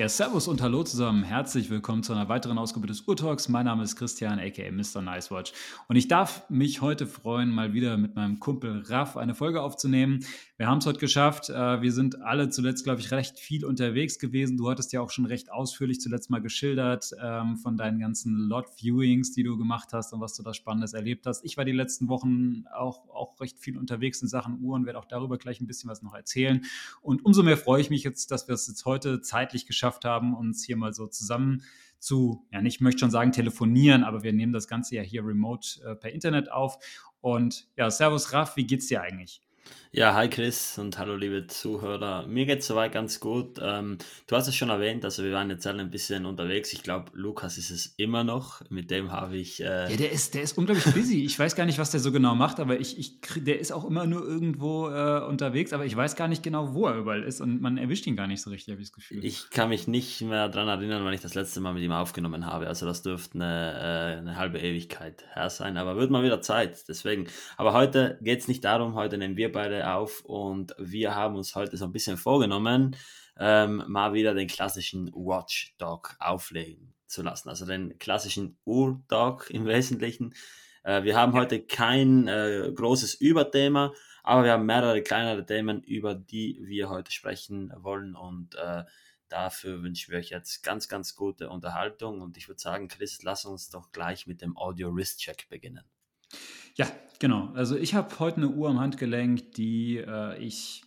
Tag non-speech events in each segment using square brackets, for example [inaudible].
Ja, Servus und Hallo zusammen. Herzlich willkommen zu einer weiteren Ausgabe des Urtalks. Mein Name ist Christian, aka Mr. Nicewatch. Und ich darf mich heute freuen, mal wieder mit meinem Kumpel Raff eine Folge aufzunehmen. Wir haben es heute geschafft. Äh, wir sind alle zuletzt, glaube ich, recht viel unterwegs gewesen. Du hattest ja auch schon recht ausführlich zuletzt mal geschildert ähm, von deinen ganzen Lot-Viewings, die du gemacht hast und was du da Spannendes erlebt hast. Ich war die letzten Wochen auch, auch recht viel unterwegs in Sachen Uhren, werde auch darüber gleich ein bisschen was noch erzählen. Und umso mehr freue ich mich jetzt, dass wir es jetzt heute zeitlich geschafft haben, uns hier mal so zusammen zu, ja, nicht möchte schon sagen telefonieren, aber wir nehmen das Ganze ja hier remote äh, per Internet auf. Und ja, Servus Raff, wie geht's dir eigentlich? Ja, hi Chris und hallo liebe Zuhörer. Mir geht es soweit ganz gut. Ähm, du hast es schon erwähnt, also wir waren jetzt alle ein bisschen unterwegs. Ich glaube, Lukas ist es immer noch. Mit dem habe ich. Äh ja, der ist, der ist unglaublich busy. Ich weiß gar nicht, was der so genau macht, aber ich, ich, der ist auch immer nur irgendwo äh, unterwegs, aber ich weiß gar nicht genau, wo er überall ist und man erwischt ihn gar nicht so richtig, habe ich das Gefühl. Ich kann mich nicht mehr daran erinnern, wann ich das letzte Mal mit ihm aufgenommen habe. Also das dürfte eine, äh, eine halbe Ewigkeit her sein, aber wird mal wieder Zeit. Deswegen. Aber heute geht es nicht darum, heute nehmen wir beide auf und wir haben uns heute so ein bisschen vorgenommen, ähm, mal wieder den klassischen Watchdog auflegen zu lassen. Also den klassischen Urdog im Wesentlichen. Äh, wir haben heute kein äh, großes Überthema, aber wir haben mehrere kleinere Themen, über die wir heute sprechen wollen und äh, dafür wünschen wir euch jetzt ganz, ganz gute Unterhaltung und ich würde sagen, Chris, lass uns doch gleich mit dem Audio Wrist Check beginnen. Ja, genau. Also ich habe heute eine Uhr am Handgelenk, die äh, ich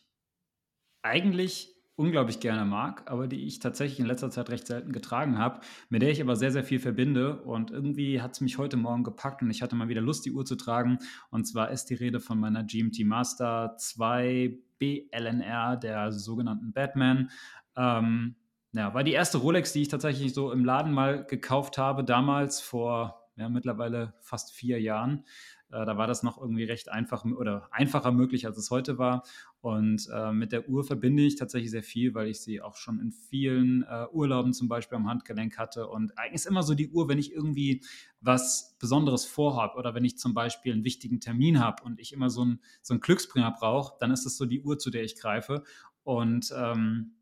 eigentlich unglaublich gerne mag, aber die ich tatsächlich in letzter Zeit recht selten getragen habe, mit der ich aber sehr, sehr viel verbinde. Und irgendwie hat es mich heute Morgen gepackt und ich hatte mal wieder Lust, die Uhr zu tragen. Und zwar ist die Rede von meiner GMT Master 2 BLNR, der sogenannten Batman. Ähm, ja, war die erste Rolex, die ich tatsächlich so im Laden mal gekauft habe, damals vor ja, mittlerweile fast vier Jahren. Äh, da war das noch irgendwie recht einfach oder einfacher möglich, als es heute war. Und äh, mit der Uhr verbinde ich tatsächlich sehr viel, weil ich sie auch schon in vielen äh, Urlauben zum Beispiel am Handgelenk hatte. Und eigentlich ist immer so die Uhr, wenn ich irgendwie was Besonderes vorhabe oder wenn ich zum Beispiel einen wichtigen Termin habe und ich immer so einen, so einen Glücksbringer brauche, dann ist es so die Uhr, zu der ich greife. Und ähm,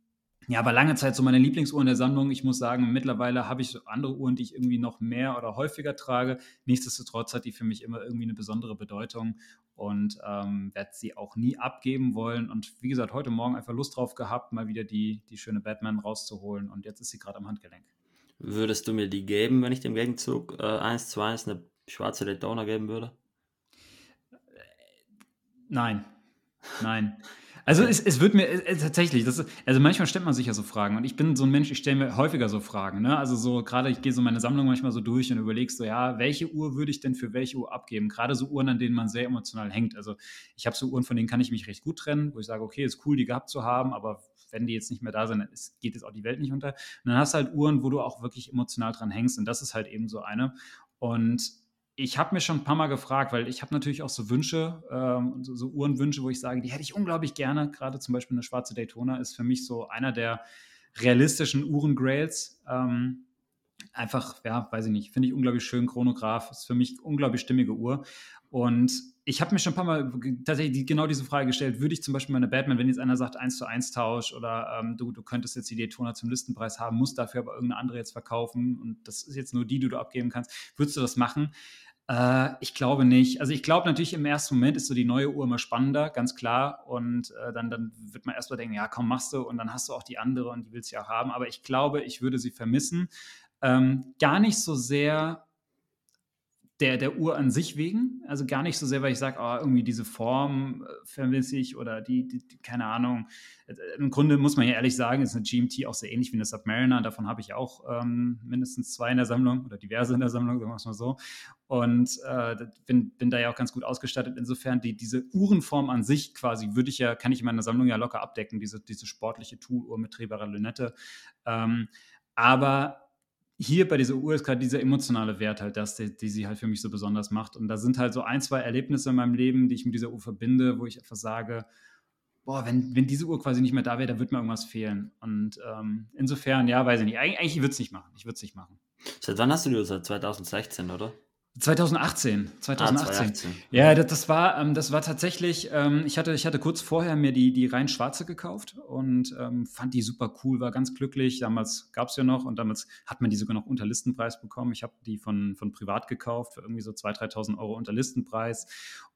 ja, aber lange Zeit so meine Lieblingsuhr in der Sammlung. Ich muss sagen, mittlerweile habe ich andere Uhren, die ich irgendwie noch mehr oder häufiger trage. Nichtsdestotrotz hat die für mich immer irgendwie eine besondere Bedeutung und ähm, werde sie auch nie abgeben wollen. Und wie gesagt, heute Morgen einfach Lust drauf gehabt, mal wieder die, die schöne Batman rauszuholen. Und jetzt ist sie gerade am Handgelenk. Würdest du mir die geben, wenn ich dem Gegenzug äh, 1 zu 1 eine schwarze Daytona geben würde? Nein. Nein. Also es, es wird mir äh, tatsächlich, das ist, also manchmal stellt man sich ja so Fragen und ich bin so ein Mensch, ich stelle mir häufiger so Fragen. Ne? Also so gerade, ich gehe so meine Sammlung manchmal so durch und überlege so, ja, welche Uhr würde ich denn für welche Uhr abgeben? Gerade so Uhren, an denen man sehr emotional hängt. Also ich habe so Uhren, von denen kann ich mich recht gut trennen, wo ich sage, okay, ist cool, die gehabt zu haben, aber wenn die jetzt nicht mehr da sind, dann ist, geht jetzt auch die Welt nicht unter. Und dann hast du halt Uhren, wo du auch wirklich emotional dran hängst und das ist halt eben so eine. Und ich habe mir schon ein paar Mal gefragt, weil ich habe natürlich auch so Wünsche, ähm, so, so, Uhrenwünsche, wo ich sage, die hätte ich unglaublich gerne. Gerade zum Beispiel eine schwarze Daytona ist für mich so einer der realistischen Uhren-Grails. Ähm, einfach, ja, weiß ich nicht, finde ich unglaublich schön. Chronograph ist für mich unglaublich stimmige Uhr. Und ich habe mir schon ein paar Mal tatsächlich genau diese Frage gestellt, würde ich zum Beispiel meine Batman, wenn jetzt einer sagt 1 zu 1 Tausch oder ähm, du, du könntest jetzt die Daytona zum Listenpreis haben, musst dafür aber irgendeine andere jetzt verkaufen und das ist jetzt nur die, die du abgeben kannst, würdest du das machen? Äh, ich glaube nicht. Also ich glaube natürlich im ersten Moment ist so die neue Uhr immer spannender, ganz klar. Und äh, dann, dann wird man erstmal denken, ja, komm, machst du und dann hast du auch die andere und die willst du ja auch haben. Aber ich glaube, ich würde sie vermissen. Ähm, gar nicht so sehr der, der Uhr an sich wegen. Also gar nicht so sehr, weil ich sage, oh, irgendwie diese Form äh, vermisse ich oder die, die, die, keine Ahnung. Äh, Im Grunde muss man ja ehrlich sagen, ist eine GMT auch sehr ähnlich wie eine Submariner. Davon habe ich auch ähm, mindestens zwei in der Sammlung oder diverse in der Sammlung, sagen wir es mal so. Und äh, bin, bin da ja auch ganz gut ausgestattet. Insofern, die, diese Uhrenform an sich quasi würde ich ja, kann ich in meiner Sammlung ja locker abdecken, diese, diese sportliche Tool-Uhr mit drehbarer Lünette. Ähm, aber hier bei dieser Uhr ist gerade dieser emotionale Wert halt das, die, die, sie halt für mich so besonders macht. Und da sind halt so ein, zwei Erlebnisse in meinem Leben, die ich mit dieser Uhr verbinde, wo ich etwas sage, boah, wenn, wenn diese Uhr quasi nicht mehr da wäre, da würde mir irgendwas fehlen. Und ähm, insofern, ja, weiß ich nicht. Eig eigentlich würde es nicht machen. Ich würde es nicht machen. Seit wann hast du die Uhr? Seit 2016, oder? 2018, 2018. Ah, ja, das, das, war, ähm, das war tatsächlich, ähm, ich, hatte, ich hatte kurz vorher mir die, die rein schwarze gekauft und ähm, fand die super cool, war ganz glücklich. Damals gab es ja noch und damals hat man die sogar noch unter Listenpreis bekommen. Ich habe die von, von privat gekauft für irgendwie so 2.000, 3.000 Euro unter Listenpreis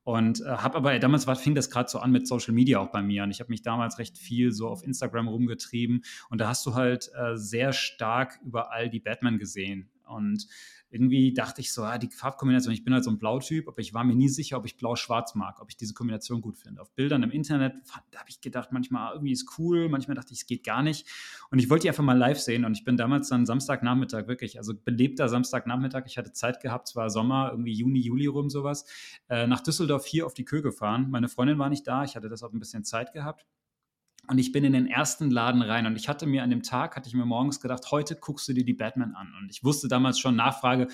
und äh, habe aber, damals war, fing das gerade so an mit Social Media auch bei mir und ich habe mich damals recht viel so auf Instagram rumgetrieben und da hast du halt äh, sehr stark überall die Batman gesehen und irgendwie dachte ich so, ah, die Farbkombination, ich bin halt so ein Blautyp, aber ich war mir nie sicher, ob ich Blau-Schwarz mag, ob ich diese Kombination gut finde. Auf Bildern im Internet, habe ich gedacht, manchmal irgendwie ist cool, manchmal dachte ich, es geht gar nicht. Und ich wollte die einfach mal live sehen und ich bin damals dann Samstagnachmittag, wirklich, also belebter Samstagnachmittag, ich hatte Zeit gehabt, zwar Sommer, irgendwie Juni, Juli rum sowas, äh, nach Düsseldorf hier auf die Kö gefahren. Meine Freundin war nicht da, ich hatte deshalb ein bisschen Zeit gehabt. Und ich bin in den ersten Laden rein und ich hatte mir an dem Tag, hatte ich mir morgens gedacht, heute guckst du dir die Batman an. Und ich wusste damals schon, Nachfrage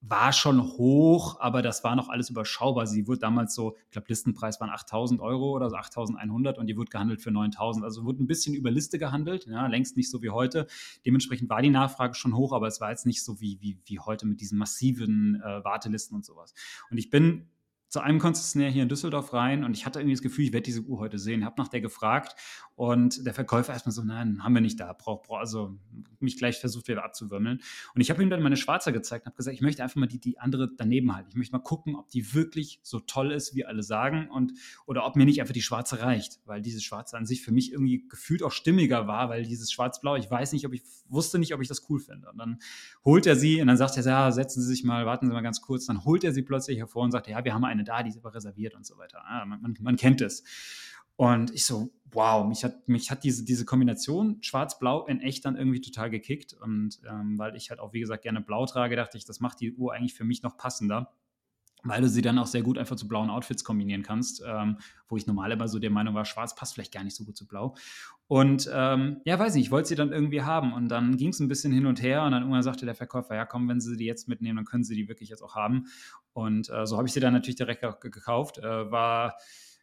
war schon hoch, aber das war noch alles überschaubar. Sie wurde damals so, ich glaube, Listenpreis waren 8000 Euro oder so 8100 und die wurde gehandelt für 9000. Also wurde ein bisschen über Liste gehandelt, ja, längst nicht so wie heute. Dementsprechend war die Nachfrage schon hoch, aber es war jetzt nicht so wie, wie, wie heute mit diesen massiven äh, Wartelisten und sowas. Und ich bin zu einem Konzessionär hier in Düsseldorf rein und ich hatte irgendwie das Gefühl, ich werde diese Uhr heute sehen. Habe nach der gefragt und der Verkäufer erstmal so, nein, haben wir nicht da. Brauch, brauch, also mich gleich versucht wieder abzuwimmeln. Und ich habe ihm dann meine Schwarze gezeigt und habe gesagt, ich möchte einfach mal die, die andere daneben halten. Ich möchte mal gucken, ob die wirklich so toll ist, wie alle sagen und oder ob mir nicht einfach die Schwarze reicht, weil diese Schwarze an sich für mich irgendwie gefühlt auch stimmiger war, weil dieses Schwarz-Blau, ich weiß nicht, ob ich wusste nicht, ob ich das cool finde. Und dann holt er sie und dann sagt er, ja, setzen Sie sich mal, warten Sie mal ganz kurz. Dann holt er sie plötzlich hervor und sagt, ja, wir haben eine da, die ist aber reserviert und so weiter. Ja, man, man, man kennt es. Und ich so, wow, mich hat, mich hat diese, diese Kombination Schwarz-Blau in echt dann irgendwie total gekickt. Und ähm, weil ich halt auch, wie gesagt, gerne Blau trage, dachte ich, das macht die Uhr eigentlich für mich noch passender weil du sie dann auch sehr gut einfach zu blauen Outfits kombinieren kannst, ähm, wo ich normal immer so der Meinung war, schwarz passt vielleicht gar nicht so gut zu blau. Und ähm, ja, weiß nicht, ich wollte sie dann irgendwie haben und dann ging es ein bisschen hin und her und dann irgendwann sagte der Verkäufer, ja komm, wenn Sie die jetzt mitnehmen, dann können Sie die wirklich jetzt auch haben. Und äh, so habe ich sie dann natürlich direkt gekauft. Äh, war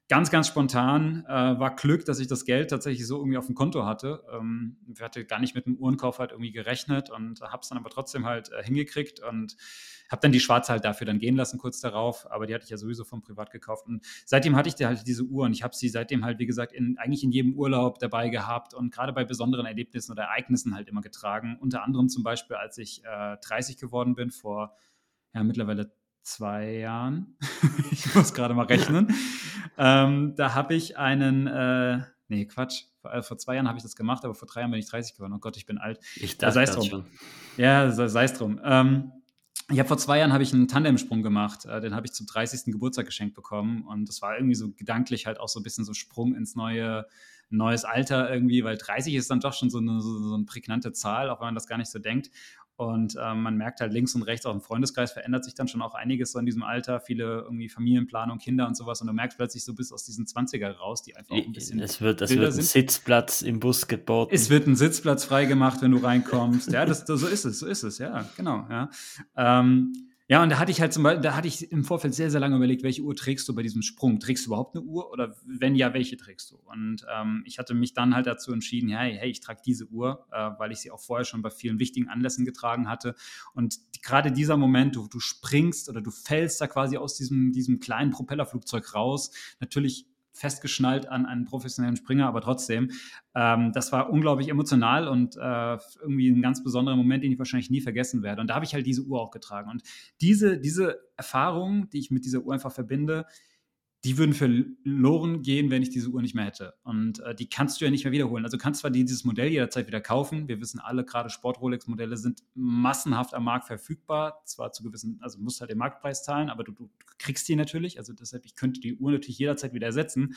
ganz, ganz spontan, äh, war Glück, dass ich das Geld tatsächlich so irgendwie auf dem Konto hatte. Ähm, ich hatte gar nicht mit dem Uhrenkauf halt irgendwie gerechnet und habe es dann aber trotzdem halt äh, hingekriegt und habe dann die Schwarze halt dafür dann gehen lassen kurz darauf, aber die hatte ich ja sowieso vom Privat gekauft und seitdem hatte ich halt diese Uhr und ich habe sie seitdem halt, wie gesagt, in, eigentlich in jedem Urlaub dabei gehabt und gerade bei besonderen Erlebnissen oder Ereignissen halt immer getragen. Unter anderem zum Beispiel, als ich äh, 30 geworden bin, vor ja, mittlerweile zwei Jahren. [laughs] ich muss gerade mal rechnen. ähm, da habe ich einen, äh, nee, Quatsch. Vor, äh, vor zwei Jahren habe ich das gemacht, aber vor drei Jahren bin ich 30 geworden. Oh Gott, ich bin alt. Ich dachte, sei es drum. Schon. Ja, sei es drum. Ähm, ich habe vor zwei Jahren habe ich einen Tandemsprung gemacht. Äh, den habe ich zum 30. Geburtstag geschenkt bekommen und das war irgendwie so gedanklich halt auch so ein bisschen so Sprung ins neue neues Alter irgendwie, weil 30 ist dann doch schon so eine, so, so eine prägnante Zahl, auch wenn man das gar nicht so denkt. Und ähm, man merkt halt links und rechts auch im Freundeskreis verändert sich dann schon auch einiges so in diesem Alter. Viele irgendwie Familienplanung, Kinder und sowas. Und du merkst plötzlich so bis aus diesen 20er raus, die einfach auch ein bisschen. Es wird, es wird ein sind. Sitzplatz im Bus geboten. Es wird ein Sitzplatz freigemacht, wenn du reinkommst. ja, das, so ist es, so ist es, ja, genau. Ja. Ähm, ja, und da hatte ich halt zum Beispiel, da hatte ich im Vorfeld sehr, sehr lange überlegt, welche Uhr trägst du bei diesem Sprung? Trägst du überhaupt eine Uhr oder wenn ja, welche trägst du? Und ähm, ich hatte mich dann halt dazu entschieden, ja, hey, ich trage diese Uhr, äh, weil ich sie auch vorher schon bei vielen wichtigen Anlässen getragen hatte. Und gerade dieser Moment, du, du springst oder du fällst da quasi aus diesem, diesem kleinen Propellerflugzeug raus. Natürlich festgeschnallt an einen professionellen Springer, aber trotzdem, ähm, das war unglaublich emotional und äh, irgendwie ein ganz besonderer Moment, den ich wahrscheinlich nie vergessen werde. Und da habe ich halt diese Uhr auch getragen. Und diese, diese Erfahrung, die ich mit dieser Uhr einfach verbinde, die würden verloren gehen, wenn ich diese Uhr nicht mehr hätte. Und äh, die kannst du ja nicht mehr wiederholen. Also kannst zwar dieses Modell jederzeit wieder kaufen. Wir wissen alle, gerade Sport-Rolex-Modelle sind massenhaft am Markt verfügbar. Zwar zu gewissen, also musst halt den Marktpreis zahlen, aber du, du kriegst die natürlich. Also deshalb, ich könnte die Uhr natürlich jederzeit wieder ersetzen.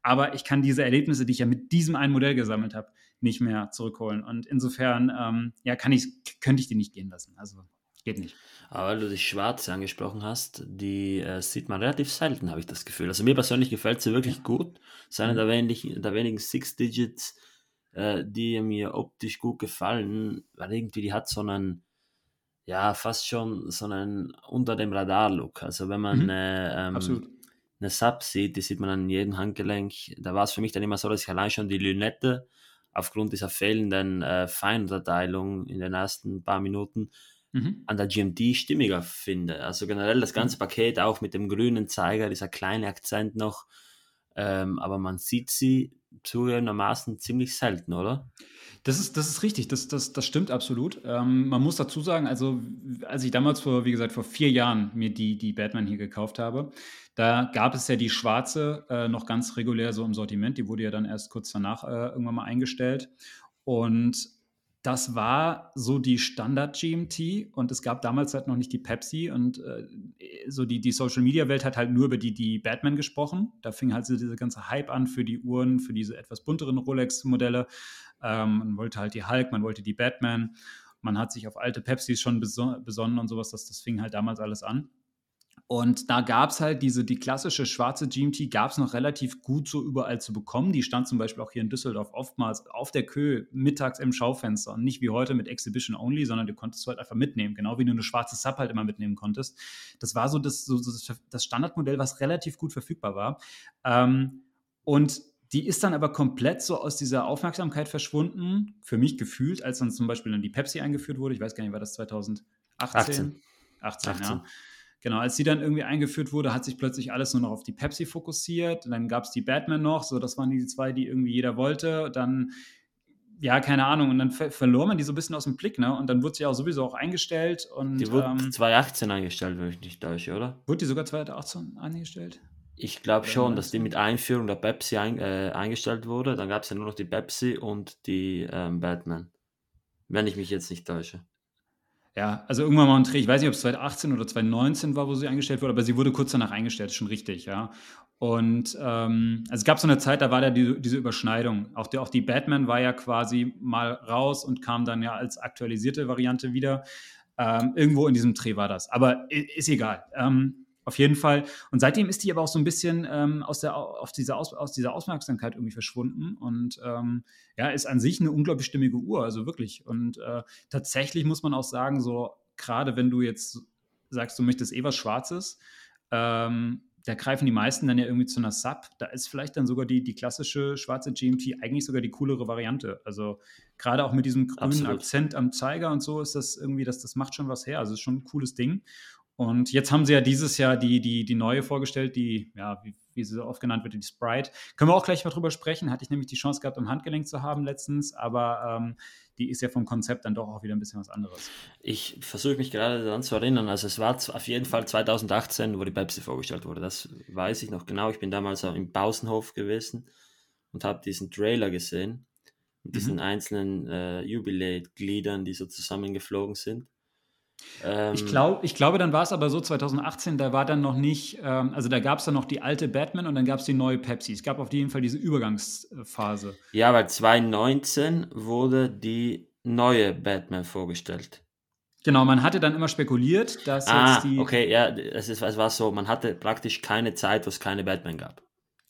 Aber ich kann diese Erlebnisse, die ich ja mit diesem einen Modell gesammelt habe, nicht mehr zurückholen. Und insofern, ähm, ja, kann ich, könnte ich die nicht gehen lassen. Also Geht nicht. Aber weil du die Schwarze angesprochen hast, die äh, sieht man relativ selten, habe ich das Gefühl. Also mir persönlich gefällt sie wirklich ja. gut. Es ist eine der wenigen, der wenigen Six Digits, äh, die mir optisch gut gefallen, weil irgendwie die hat so einen, ja, fast schon so einen unter dem Radar-Look. Also wenn man mhm. äh, ähm, eine Sub sieht, die sieht man an jedem Handgelenk. Da war es für mich dann immer so, dass ich allein schon die Lünette aufgrund dieser fehlenden äh, Feinunterteilung in den ersten paar Minuten mhm. an der GMT stimmiger finde. Also generell das ganze mhm. Paket auch mit dem grünen Zeiger, dieser kleine Akzent noch. Ähm, aber man sieht sie zugegebenermaßen ziemlich selten, oder? Das ist, das ist richtig, das, das, das stimmt absolut. Ähm, man muss dazu sagen, also als ich damals vor, wie gesagt, vor vier Jahren mir die, die Batman hier gekauft habe, da gab es ja die schwarze äh, noch ganz regulär so im Sortiment. Die wurde ja dann erst kurz danach äh, irgendwann mal eingestellt. Und das war so die Standard-GMT und es gab damals halt noch nicht die Pepsi und äh, so die, die Social-Media-Welt hat halt nur über die, die Batman gesprochen. Da fing halt so dieser ganze Hype an für die Uhren, für diese etwas bunteren Rolex-Modelle. Ähm, man wollte halt die Hulk, man wollte die Batman. Man hat sich auf alte Pepsis schon besonnen und sowas. Das, das fing halt damals alles an. Und da gab es halt diese, die klassische schwarze GMT gab es noch relativ gut so überall zu bekommen. Die stand zum Beispiel auch hier in Düsseldorf oftmals auf der Kö mittags im Schaufenster und nicht wie heute mit Exhibition Only, sondern du konntest halt einfach mitnehmen, genau wie du eine schwarze Sub halt immer mitnehmen konntest. Das war so das, so das Standardmodell, was relativ gut verfügbar war. Ähm, und die ist dann aber komplett so aus dieser Aufmerksamkeit verschwunden, für mich gefühlt, als dann zum Beispiel dann die Pepsi eingeführt wurde. Ich weiß gar nicht, war das 2018? 18, 18, 18. ja. Genau, als die dann irgendwie eingeführt wurde, hat sich plötzlich alles nur noch auf die Pepsi fokussiert. Dann gab es die Batman noch, so das waren die zwei, die irgendwie jeder wollte. Dann, ja, keine Ahnung, und dann ver verlor man die so ein bisschen aus dem Blick, ne? Und dann wurde sie auch sowieso auch eingestellt. Und, die wurde ähm, 2018 eingestellt, wenn ich nicht täusche, oder? Wurde die sogar 2018 eingestellt? Ich glaube schon, dass die mit Einführung der Pepsi ein, äh, eingestellt wurde. Dann gab es ja nur noch die Pepsi und die ähm, Batman. Wenn ich mich jetzt nicht täusche. Ja, also irgendwann mal ein Dreh, ich weiß nicht, ob es 2018 oder 2019 war, wo sie eingestellt wurde, aber sie wurde kurz danach eingestellt, schon richtig, ja. Und ähm, also es gab so eine Zeit, da war da die, diese Überschneidung. Auch die, auch die Batman war ja quasi mal raus und kam dann ja als aktualisierte Variante wieder. Ähm, irgendwo in diesem Dreh war das. Aber ist egal. Ähm, auf jeden Fall. Und seitdem ist die aber auch so ein bisschen ähm, aus, der, auf dieser aus, aus dieser Aufmerksamkeit irgendwie verschwunden und ähm, ja, ist an sich eine unglaublich stimmige Uhr, also wirklich. Und äh, tatsächlich muss man auch sagen, so gerade wenn du jetzt sagst, du möchtest eh was Schwarzes, ähm, da greifen die meisten dann ja irgendwie zu einer Sub. Da ist vielleicht dann sogar die, die klassische schwarze GMT eigentlich sogar die coolere Variante. Also gerade auch mit diesem grünen Absolut. Akzent am Zeiger und so ist das irgendwie, das, das macht schon was her. Also ist schon ein cooles Ding. Und jetzt haben sie ja dieses Jahr die, die, die neue vorgestellt, die, ja, wie, wie sie so oft genannt wird, die Sprite. Können wir auch gleich mal drüber sprechen. Hatte ich nämlich die Chance gehabt, im Handgelenk zu haben letztens, aber ähm, die ist ja vom Konzept dann doch auch wieder ein bisschen was anderes. Ich versuche mich gerade daran zu erinnern. Also es war auf jeden Fall 2018, wo die Pepsi vorgestellt wurde. Das weiß ich noch genau. Ich bin damals auch im Pausenhof gewesen und habe diesen Trailer gesehen mit diesen mhm. einzelnen äh, Jubiläet-Gliedern, die so zusammengeflogen sind. Ähm, ich, glaub, ich glaube, dann war es aber so 2018, da war dann noch nicht, ähm, also da gab es dann noch die alte Batman und dann gab es die neue Pepsi. Es gab auf jeden Fall diese Übergangsphase. Ja, weil 2019 wurde die neue Batman vorgestellt. Genau, man hatte dann immer spekuliert, dass ah, jetzt die. Okay, ja, es, ist, es war so, man hatte praktisch keine Zeit, wo es keine Batman gab.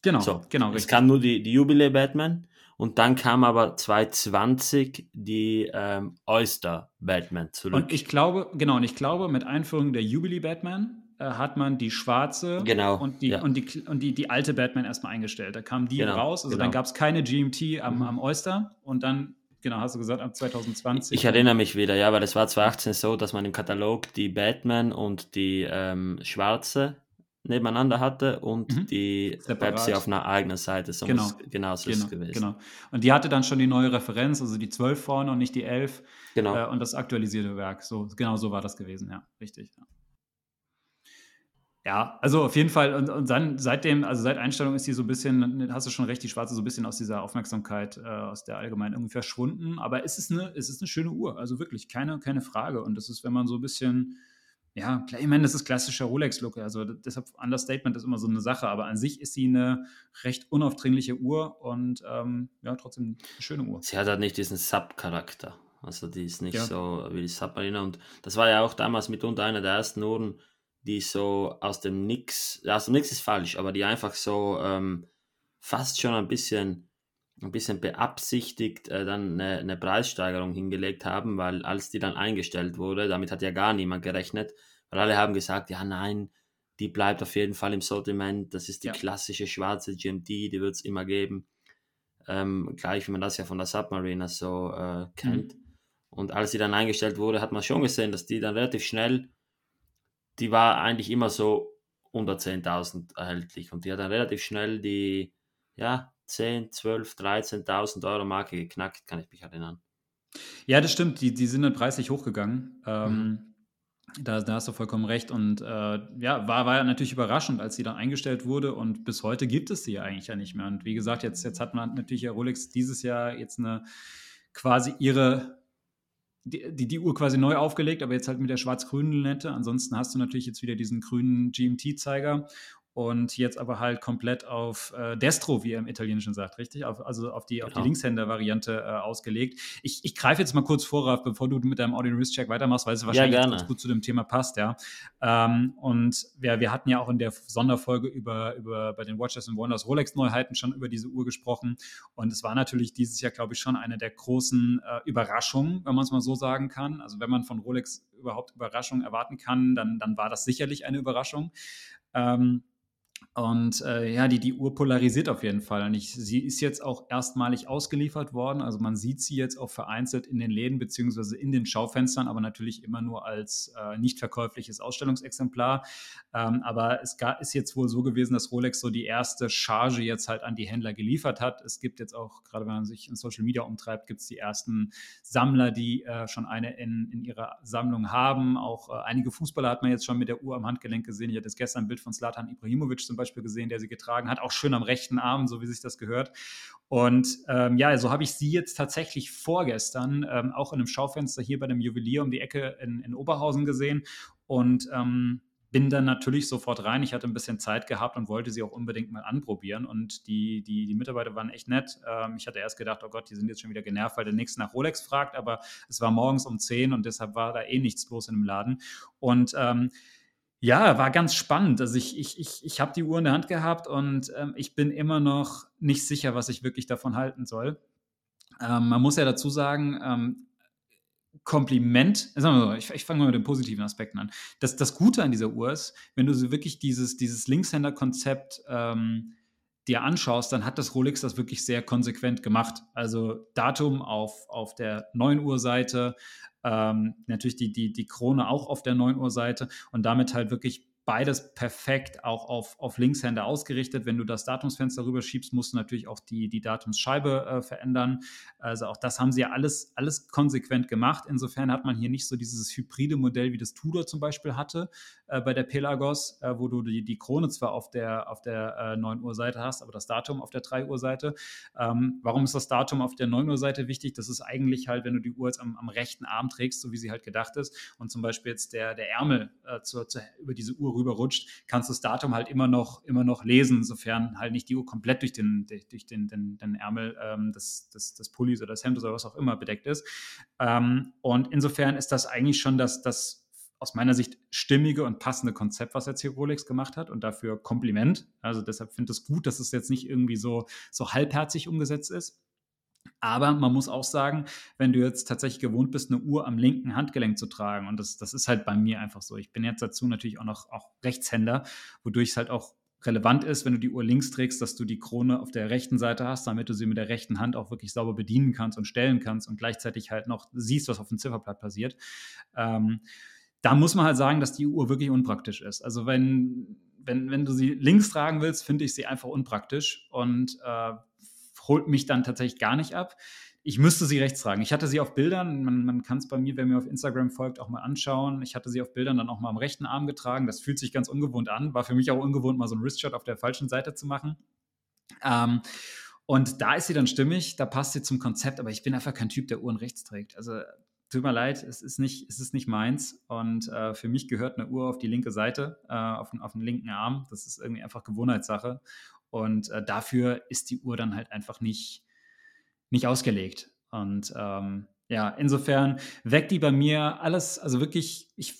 Genau, so, genau. Es richtig. kam nur die, die Jubiläe-Batman und dann kam aber 2020 die ähm, Oyster Batman zurück. Und ich glaube, genau, und ich glaube, mit Einführung der Jubilee Batman äh, hat man die schwarze genau, und, die, ja. und, die, und die, die alte Batman erstmal eingestellt. Da kam die genau, raus, also genau. dann gab es keine GMT am, mhm. am Oyster und dann genau, hast du gesagt, ab 2020. Ich erinnere mich wieder, ja, weil es war 2018 so, dass man im Katalog die Batman und die ähm, schwarze nebeneinander hatte und mhm. die Separat. Pepsi auf einer eigenen Seite. So genau. genau so genau, ist es gewesen. Genau. Und die hatte dann schon die neue Referenz, also die 12 vorne und nicht die 11. Genau. Äh, und das aktualisierte Werk. So, genau so war das gewesen, ja, richtig. Ja. Ja, also auf jeden Fall. Und, und dann seitdem, also seit Einstellung ist die so ein bisschen, hast du schon recht, die Schwarze so ein bisschen aus dieser Aufmerksamkeit, äh, aus der allgemein irgendwie verschwunden. Aber es ist eine, es ist eine schöne Uhr, also wirklich, keine, keine Frage. Und das ist, wenn man so ein bisschen ja, klar, ich meine, das ist klassischer Rolex-Look. Also deshalb Understatement ist immer so eine Sache, aber an sich ist sie eine recht unaufdringliche Uhr und ähm, ja, trotzdem eine schöne Uhr. Sie hat halt nicht diesen Sub-Charakter. Also die ist nicht ja. so wie die Submariner. Und das war ja auch damals mitunter einer der ersten Uhren, die so aus dem Nix, aus dem Nix ist falsch, aber die einfach so ähm, fast schon ein bisschen ein bisschen beabsichtigt äh, dann eine, eine, Preissteigerung hingelegt haben, weil als die dann eingestellt wurde, damit hat ja gar niemand gerechnet, weil alle haben gesagt, ja nein, die bleibt auf jeden Fall im Sortiment. Das ist die Ja. klassische schwarze GMT, die wird es immer geben. Ähm, gleich wie man das ja von der Submariner so äh, kennt. Und als sie dann eingestellt wurde, hat man schon gesehen, dass die dann relativ schnell, die war eigentlich immer so unter 10.000 erhältlich und die hat dann relativ schnell die, ja, 10, 12, 13.000 Euro Marke geknackt, kann ich mich erinnern. Ja, das stimmt. Die, die sind dann preislich hochgegangen. Ähm, Mhm. da, da hast du vollkommen recht. Und äh, ja, war, war natürlich überraschend, als sie dann eingestellt wurde. Und bis heute gibt es sie ja eigentlich ja nicht mehr. Und wie gesagt, jetzt, jetzt hat man natürlich ja Rolex dieses Jahr jetzt eine quasi ihre die, die, die Uhr quasi neu aufgelegt, aber jetzt halt mit der schwarz-grünen Lunette. Ansonsten hast du natürlich jetzt wieder diesen grünen GMT-Zeiger und jetzt aber halt komplett auf äh, Destro, wie er im Italienischen sagt, richtig? Auf, also auf die, auf die Genau. Linkshänder-Variante äh, ausgelegt. Ich, ich greife jetzt mal kurz vor, Ralf, bevor du mit deinem Audio Wrist Check weitermachst, weil es wahrscheinlich gerne. ganz gut zu dem Thema passt, ja. Ähm, und wir, wir hatten ja auch in der Sonderfolge über, über bei den Watches and Wonders Rolex-Neuheiten schon über diese Uhr gesprochen. Und es war natürlich dieses Jahr, glaube ich, schon eine der großen äh, Überraschungen, wenn man es mal so sagen kann. Also wenn man von Rolex überhaupt Überraschungen erwarten kann, dann, dann war das sicherlich eine Überraschung. Ähm, und äh, ja, die, die Uhr polarisiert auf jeden Fall. Und ich, sie ist jetzt auch erstmalig ausgeliefert worden. Also man sieht sie jetzt auch vereinzelt in den Läden beziehungsweise in den Schaufenstern, aber natürlich immer nur als äh, nicht verkäufliches Ausstellungsexemplar. Ähm, aber es ga, ist jetzt wohl so gewesen, dass Rolex so die erste Charge jetzt halt an die Händler geliefert hat. Es gibt jetzt auch, gerade wenn man sich in Social Media umtreibt, gibt es die ersten Sammler, die äh, schon eine in, in ihrer Sammlung haben. Auch äh, einige Fußballer hat man jetzt schon mit der Uhr am Handgelenk gesehen. Ich hatte gestern ein Bild von Slatan Ibrahimovic zum Beispiel gesehen, der sie getragen hat, auch schön am rechten Arm, so wie sich das gehört. Und ähm, ja, so habe ich sie jetzt tatsächlich vorgestern ähm, auch in einem Schaufenster hier bei dem Juwelier um die Ecke in, in Oberhausen gesehen und ähm, bin dann natürlich sofort rein. Ich hatte ein bisschen Zeit gehabt und wollte sie auch unbedingt mal anprobieren. Und die, die, die Mitarbeiter waren echt nett. Ähm, ich hatte erst gedacht, oh Gott, die sind jetzt schon wieder genervt, weil der nächste nach Rolex fragt. Aber es war morgens um 10 und deshalb war da eh nichts los in dem Laden. Und ähm, ja, war ganz spannend. Also ich, ich, ich, ich habe die Uhr in der Hand gehabt und ähm, ich bin immer noch nicht sicher, was ich wirklich davon halten soll. Ähm, man muss ja dazu sagen, ähm, Kompliment, sagen wir so, ich, ich fange mal mit den positiven Aspekten an. Das, das Gute an dieser Uhr ist, wenn du so wirklich dieses, dieses Linkshänder-Konzept ähm, dir anschaust, dann hat das Rolex das wirklich sehr konsequent gemacht. Also Datum auf, auf der 9 Uhr Seite, ähm, natürlich die, die, die Krone auch auf der 9 Uhr Seite und damit halt wirklich beides perfekt auch auf, auf Linkshänder ausgerichtet. Wenn du das Datumsfenster rüberschiebst, musst du natürlich auch die, die Datumsscheibe äh, verändern. Also auch das haben sie ja alles, alles konsequent gemacht. Insofern hat man hier nicht so dieses hybride Modell, wie das Tudor zum Beispiel hatte äh, bei der Pelagos, äh, wo du die, die Krone zwar auf der, auf der äh, 9 Uhr Seite hast, aber das Datum auf der 3 Uhr Seite. Ähm, warum ist das Datum auf der 9 Uhr Seite wichtig? Das ist eigentlich halt, wenn du die Uhr jetzt am, am rechten Arm trägst, so wie sie halt gedacht ist, und zum Beispiel jetzt der, der Ärmel äh, zur, zur, über diese Uhr rüberrutscht, kannst du das Datum halt immer noch, immer noch lesen, sofern halt nicht die Uhr komplett durch den, durch den, den, den Ärmel ähm, des, des, des Pullis oder des Hemdes oder was auch immer bedeckt ist. Ähm, und insofern ist das eigentlich schon das, das aus meiner Sicht stimmige und passende Konzept, was jetzt hier Rolex gemacht hat und dafür Kompliment. Also deshalb finde ich es gut, dass es jetzt nicht irgendwie so, so halbherzig umgesetzt ist. Aber man muss auch sagen, wenn du jetzt tatsächlich gewohnt bist, eine Uhr am linken Handgelenk zu tragen, und das, das ist halt bei mir einfach so. Ich bin jetzt dazu natürlich auch noch auch Rechtshänder, wodurch es halt auch relevant ist, wenn du die Uhr links trägst, dass du die Krone auf der rechten Seite hast, damit du sie mit der rechten Hand auch wirklich sauber bedienen kannst und stellen kannst und gleichzeitig halt noch siehst, was auf dem Zifferblatt passiert. Ähm, da muss man halt sagen, dass die Uhr wirklich unpraktisch ist. Also wenn, wenn, wenn du sie links tragen willst, finde ich sie einfach unpraktisch und äh, holt mich dann tatsächlich gar nicht ab. Ich müsste sie rechts tragen. Ich hatte sie auf Bildern, man, man kann es bei mir, wer mir auf Instagram folgt, auch mal anschauen. Ich hatte sie auf Bildern dann auch mal am rechten Arm getragen. Das fühlt sich ganz ungewohnt an. War für mich auch ungewohnt, mal so einen Wristshot auf der falschen Seite zu machen. Ähm, und da ist sie dann stimmig, da passt sie zum Konzept, aber ich bin einfach kein Typ, der Uhren rechts trägt. Also tut mir leid, es ist nicht, es ist nicht meins. Und äh, für mich gehört eine Uhr auf die linke Seite, äh, auf, auf den linken Arm. Das ist irgendwie einfach Gewohnheitssache. Und äh, dafür ist die Uhr dann halt einfach nicht, nicht ausgelegt. Und ähm, ja, insofern weckt die bei mir alles, also wirklich, ich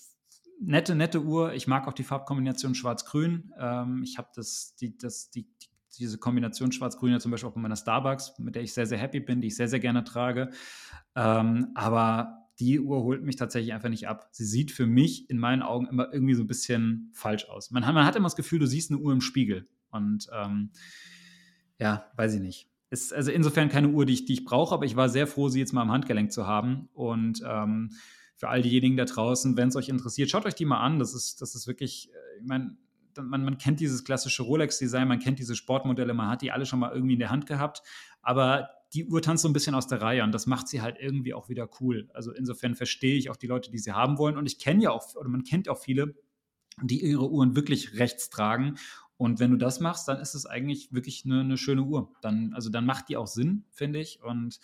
nette, nette Uhr. Ich mag auch die Farbkombination Schwarz-Grün. Ähm, ich habe das, die, das, die, die, diese Kombination Schwarz-Grün ja zum Beispiel auch bei meiner Starbucks, mit der ich sehr, sehr happy bin, die ich sehr, sehr gerne trage. Ähm, aber die Uhr holt mich tatsächlich einfach nicht ab. Sie sieht für mich in meinen Augen immer irgendwie so ein bisschen falsch aus. Man, man hat immer das Gefühl, du siehst eine Uhr im Spiegel. Und ähm, ja, weiß ich nicht. Ist also insofern keine Uhr, die ich, die ich brauche, aber ich war sehr froh, sie jetzt mal am Handgelenk zu haben. Und ähm, für all diejenigen da draußen, wenn es euch interessiert, schaut euch die mal an. Das ist, das ist wirklich, äh, ich meine, man, man kennt dieses klassische Rolex-Design, man kennt diese Sportmodelle, man hat die alle schon mal irgendwie in der Hand gehabt, aber die Uhr tanzt so ein bisschen aus der Reihe und das macht sie halt irgendwie auch wieder cool. Also insofern verstehe ich auch die Leute, die sie haben wollen und ich kenne ja auch, oder man kennt auch viele, die ihre Uhren wirklich rechts tragen und wenn du das machst, dann ist es eigentlich wirklich eine, eine, schöne Uhr. Dann, also dann macht die auch Sinn, finde ich. Und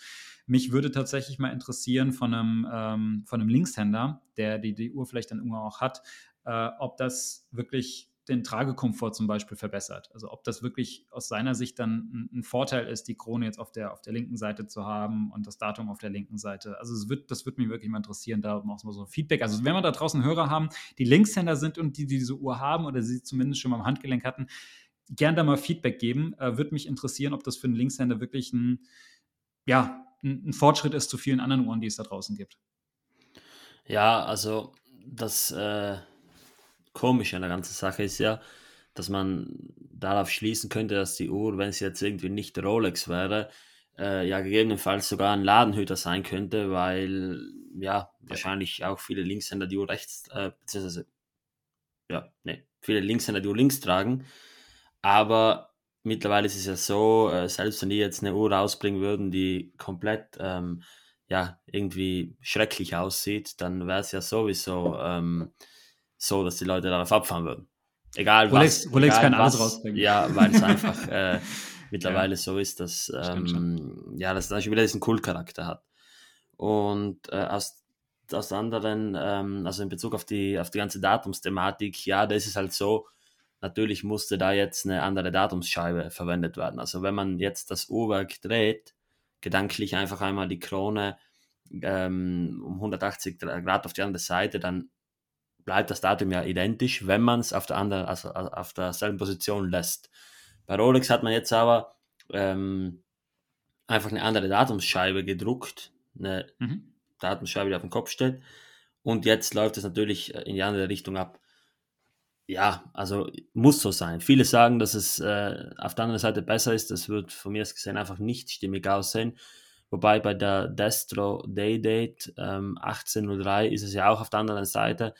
mich würde tatsächlich mal interessieren von einem, ähm, von einem Linkshänder, der die, die Uhr vielleicht dann irgendwann auch hat, äh, ob das wirklich den Tragekomfort zum Beispiel verbessert. Also ob das wirklich aus seiner Sicht dann ein, ein, Vorteil ist, die Krone jetzt auf der, auf der linken Seite zu haben und das Datum auf der linken Seite. Also es wird, das würde mich wirklich mal interessieren, da auch mal so Feedback. Also wenn wir da draußen Hörer haben, die Linkshänder sind und die, die diese Uhr haben oder sie zumindest schon mal am Handgelenk hatten, gern da mal Feedback geben. Äh, würde mich interessieren, ob das für einen Linkshänder wirklich ein, ja, ein, ein Fortschritt ist zu vielen anderen Uhren, die es da draußen gibt. Ja, also das äh, Komische an der ganzen Sache ist ja, dass man darauf schließen könnte, dass die Uhr, wenn sie jetzt irgendwie nicht Rolex wäre, äh, ja gegebenenfalls sogar ein Ladenhüter sein könnte, weil ja wahrscheinlich auch viele Linkshänder die Uhr rechts, äh, beziehungsweise ja, ne, viele Linkshänder die Uhr links tragen. Aber mittlerweile ist es ja so, äh, selbst wenn die jetzt eine Uhr rausbringen würden, die komplett ähm, ja irgendwie schrecklich aussieht, dann wäre es ja sowieso ähm, so, dass die Leute darauf abfahren würden. Egal Rolex, was. Rolex egal kann was, alles rausbringen. Ja, weil es einfach [laughs] äh, mittlerweile ja. so ist, dass ähm, ja, dass das wieder diesen Kultcharakter hat. Und äh, aus, aus anderen, ähm, also in Bezug auf die, auf die ganze Datumsthematik, ja, da ist es halt so, natürlich musste da jetzt eine andere Datumsscheibe verwendet werden. Also wenn man jetzt das Uhrwerk dreht, gedanklich einfach einmal die Krone ähm, um 180 Grad auf die andere Seite, dann bleibt das Datum ja identisch, wenn man es auf der anderen, also auf derselben Position lässt. Bei Rolex hat man jetzt aber ähm, einfach eine andere Datumsscheibe gedruckt, eine mhm. Datumsscheibe, die auf dem Kopf steht. Und jetzt läuft es natürlich in die andere Richtung ab. Ja, also muss so sein. Viele sagen, dass es äh, auf der anderen Seite besser ist. Das wird von mir aus gesehen einfach nicht stimmig aussehen. Wobei bei der Destro Day Date ähm, 1803 ist es ja auch auf der anderen Seite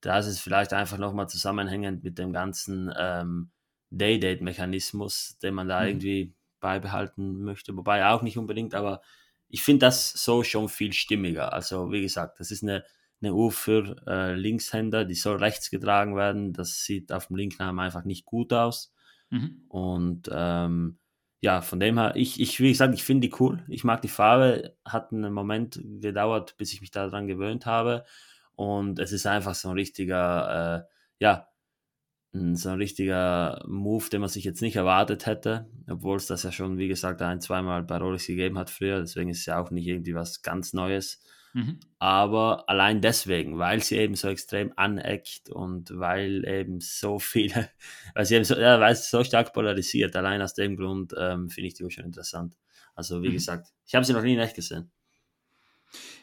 da ist vielleicht einfach nochmal zusammenhängend mit dem ganzen ähm, Day-Date-Mechanismus, den man da mhm. irgendwie beibehalten möchte. Wobei auch nicht unbedingt, aber ich finde das so schon viel stimmiger. Also wie gesagt, das ist eine, eine Uhr für äh, Linkshänder, die soll rechts getragen werden. Das sieht auf dem Linknamen einfach nicht gut aus. Mhm. Und ähm, ja, von dem her, ich, ich wie gesagt, ich finde die cool. Ich mag die Farbe. Hat einen Moment gedauert, bis ich mich daran gewöhnt habe. Und es ist einfach so ein richtiger, äh, ja, so ein richtiger Move, den man sich jetzt nicht erwartet hätte, obwohl es das ja schon, wie gesagt, ein, zweimal bei Rolex gegeben hat früher. Deswegen ist es ja auch nicht irgendwie was ganz Neues. Mhm. Aber allein deswegen, weil sie eben so extrem aneckt und weil eben so viele, [laughs] weil sie eben so, ja, weil es so stark polarisiert, allein aus dem Grund ähm, finde ich die schon interessant. Also wie mhm. gesagt, ich habe sie noch nie in echt gesehen.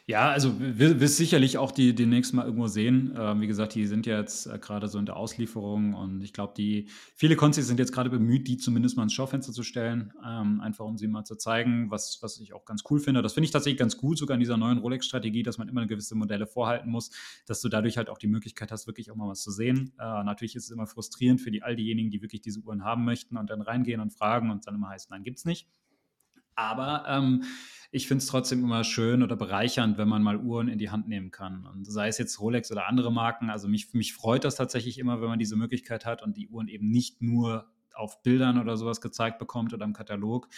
Ja, also wir wirst sicherlich auch die demnächst mal irgendwo sehen. Ähm, wie gesagt, die sind ja jetzt äh, gerade so in der Auslieferung und ich glaube, die viele Konzis sind jetzt gerade bemüht, die zumindest mal ins Schaufenster zu stellen, ähm, einfach um sie mal zu zeigen, was, was ich auch ganz cool finde. Das finde ich tatsächlich ganz gut, sogar in dieser neuen Rolex-Strategie, dass man immer gewisse Modelle vorhalten muss, dass du dadurch halt auch die Möglichkeit hast, wirklich auch mal was zu sehen. Äh, natürlich ist es immer frustrierend für die, all diejenigen, die wirklich diese Uhren haben möchten und dann reingehen und fragen und dann immer heißt, nein, gibt's nicht. Aber ähm, ich finde es trotzdem immer schön oder bereichernd, wenn man mal Uhren in die Hand nehmen kann. Und sei es jetzt Rolex oder andere Marken. Also mich, mich freut das tatsächlich immer, wenn man diese Möglichkeit hat und die Uhren eben nicht nur auf Bildern oder sowas gezeigt bekommt oder im Katalog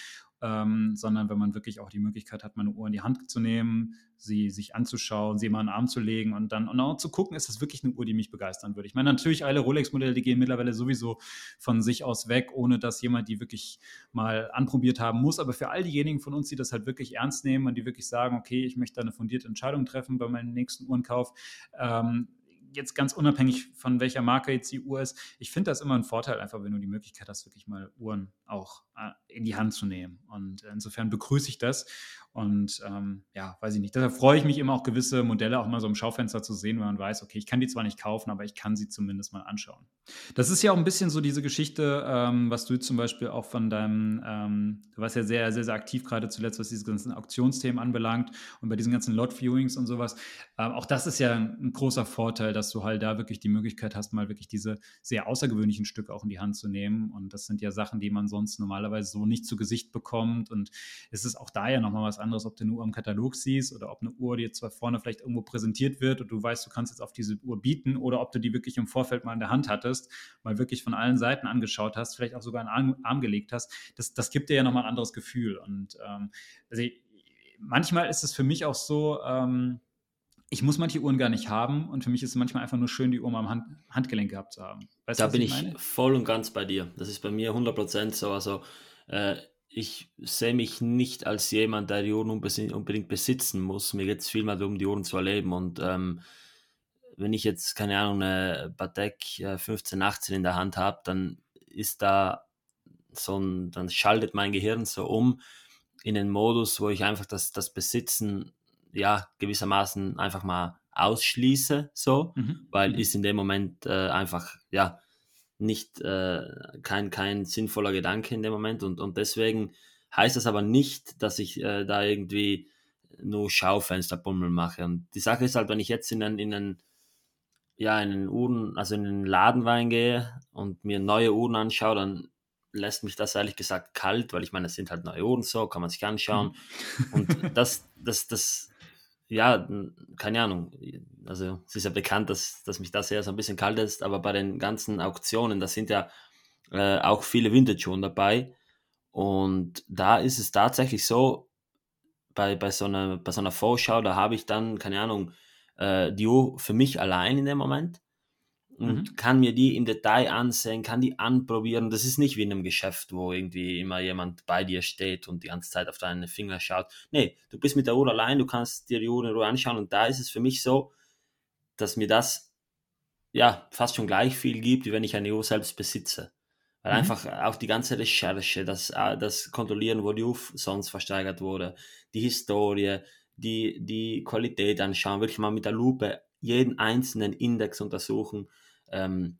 ähm, sondern wenn man wirklich auch die Möglichkeit hat, meine Uhr in die Hand zu nehmen, sie sich anzuschauen, sie mal in den Arm zu legen und dann und auch zu gucken, ist das wirklich eine Uhr, die mich begeistern würde. Ich meine, natürlich alle Rolex-Modelle, die gehen mittlerweile sowieso von sich aus weg, ohne dass jemand die wirklich mal anprobiert haben muss. Aber für all diejenigen von uns, die das halt wirklich ernst nehmen und die wirklich sagen, okay, ich möchte eine fundierte Entscheidung treffen bei meinem nächsten Uhrenkauf, ähm, jetzt ganz unabhängig von welcher Marke jetzt die Uhr ist, ich finde das immer ein Vorteil, einfach wenn du die Möglichkeit hast, wirklich mal Uhren auch äh, in die Hand zu nehmen. Und insofern begrüße ich das. Und ähm, ja, weiß ich nicht. Deshalb freue ich mich immer auch gewisse Modelle auch mal so im Schaufenster zu sehen, wenn man weiß, okay, ich kann die zwar nicht kaufen, aber ich kann sie zumindest mal anschauen. Das ist ja auch ein bisschen so diese Geschichte, ähm, was du zum Beispiel auch von deinem, ähm, du warst ja sehr, sehr, sehr aktiv gerade zuletzt, was diese ganzen Auktionsthemen anbelangt und bei diesen ganzen Lot-Viewings und sowas. Ähm, auch das ist ja ein, großer Vorteil, dass du halt da wirklich die Möglichkeit hast, mal wirklich diese sehr außergewöhnlichen Stücke auch in die Hand zu nehmen. Und das sind ja Sachen, die man sonst normalerweise so nicht zu Gesicht bekommt. Und es ist auch da ja nochmal was anderes, ob du eine Uhr im Katalog siehst oder ob eine Uhr dir zwar vorne vielleicht irgendwo präsentiert wird und du weißt, du kannst jetzt auf diese Uhr bieten oder ob du die wirklich im Vorfeld mal in der Hand hattest, mal wirklich von allen Seiten angeschaut hast, vielleicht auch sogar einen Arm, Arm gelegt hast. Das, das gibt dir ja nochmal ein anderes Gefühl. Und ähm, also ich, manchmal ist es für mich auch so, ähm, ich muss manche Uhren gar nicht haben und für mich ist es manchmal einfach nur schön, die Uhr mal am Hand, Handgelenk gehabt zu haben. Weißt da bin ich, ich voll und ganz bei dir. Das ist bei mir 100% so. Also äh, ich sehe mich nicht als jemand, der die Uhren unbedingt besitzen muss. Mir geht es vielmehr darum, die Uhren zu erleben. Und ähm, wenn ich jetzt, keine Ahnung, eine Batek 1518 in der Hand habe, dann ist da so ein, dann schaltet mein Gehirn so um in den Modus, wo ich einfach das, das Besitzen ja gewissermaßen einfach mal ausschließe, so, mhm. weil mhm. ist in dem Moment äh, einfach, ja, nicht äh, kein, kein sinnvoller Gedanke in dem Moment und, und deswegen heißt das aber nicht, dass ich äh, da irgendwie nur Schaufensterbummel mache. Und die Sache ist halt, wenn ich jetzt in einen, in einen, ja, in einen Uhren, also in einen Laden reingehe und mir neue Uhren anschaue, dann lässt mich das ehrlich gesagt kalt, weil ich meine, es sind halt neue Uhren so, kann man sich anschauen. Mhm. Und [laughs] das, das, das, ja, keine Ahnung. Also es ist ja bekannt, dass, dass mich das eher so ein bisschen kalt ist, aber bei den ganzen Auktionen, da sind ja äh, auch viele Vintage-Uhren dabei. Und da ist es tatsächlich so, bei, bei, so, einer, bei so einer Vorschau, da habe ich dann, keine Ahnung, äh, die Uhr für mich allein in dem Moment und mhm. kann mir die im Detail ansehen, kann die anprobieren. Das ist nicht wie in einem Geschäft, wo irgendwie immer jemand bei dir steht und die ganze Zeit auf deine Finger schaut. Nee, du bist mit der Uhr allein, du kannst dir die Uhr in Ruhe anschauen und da ist es für mich so, dass mir das ja fast schon gleich viel gibt, wie wenn ich eine Uhr selbst besitze. Weil mhm. einfach auch die ganze Recherche, das, äh, das Kontrollieren, wo die Uhr sonst versteigert wurde, die Historie, die, die Qualität anschauen, wirklich mal mit der Lupe jeden einzelnen Index untersuchen ähm,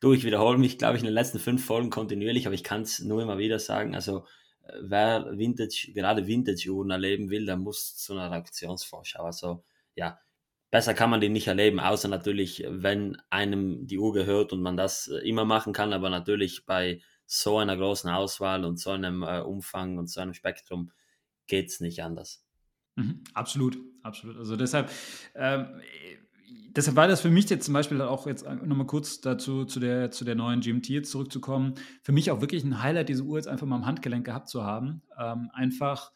du, ich wiederhole mich, glaube ich, in den letzten fünf Folgen kontinuierlich, aber ich kann es nur immer wieder sagen. Also, äh, wer Vintage, gerade Vintage-Uhren erleben will, der muss zu einer Auktionsvorschau. Also, ja, besser kann man den nicht erleben, außer natürlich, wenn einem die Uhr gehört und man das äh, immer machen kann, aber natürlich bei so einer großen Auswahl und so einem äh, Umfang und so einem Spektrum geht es nicht anders. Mhm, absolut, absolut. Also deshalb, ähm, deshalb war das für mich jetzt zum Beispiel auch jetzt nochmal kurz dazu, zu der, zu der neuen GMT jetzt zurückzukommen, für mich auch wirklich ein Highlight, diese Uhr jetzt einfach mal am Handgelenk gehabt zu haben. Ähm, einfach,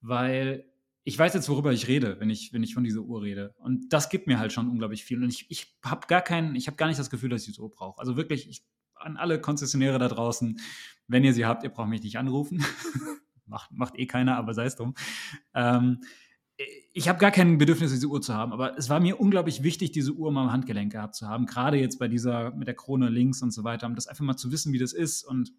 weil ich weiß jetzt, worüber ich rede, wenn ich, wenn ich von dieser Uhr rede. Und das gibt mir halt schon unglaublich viel. Und ich, ich habe gar keinen, ich habe gar nicht das Gefühl, dass ich diese Uhr brauche. Also wirklich, ich, an alle Konzessionäre da draußen, wenn ihr sie habt, ihr braucht mich nicht anrufen. [laughs] macht, macht eh keiner, aber sei es drum. Ähm, ich habe gar kein Bedürfnis, diese Uhr zu haben, aber es war mir unglaublich wichtig, diese Uhr mal am Handgelenk gehabt zu haben. Gerade jetzt bei dieser, mit der Krone links und so weiter, um das einfach mal zu wissen, wie das ist und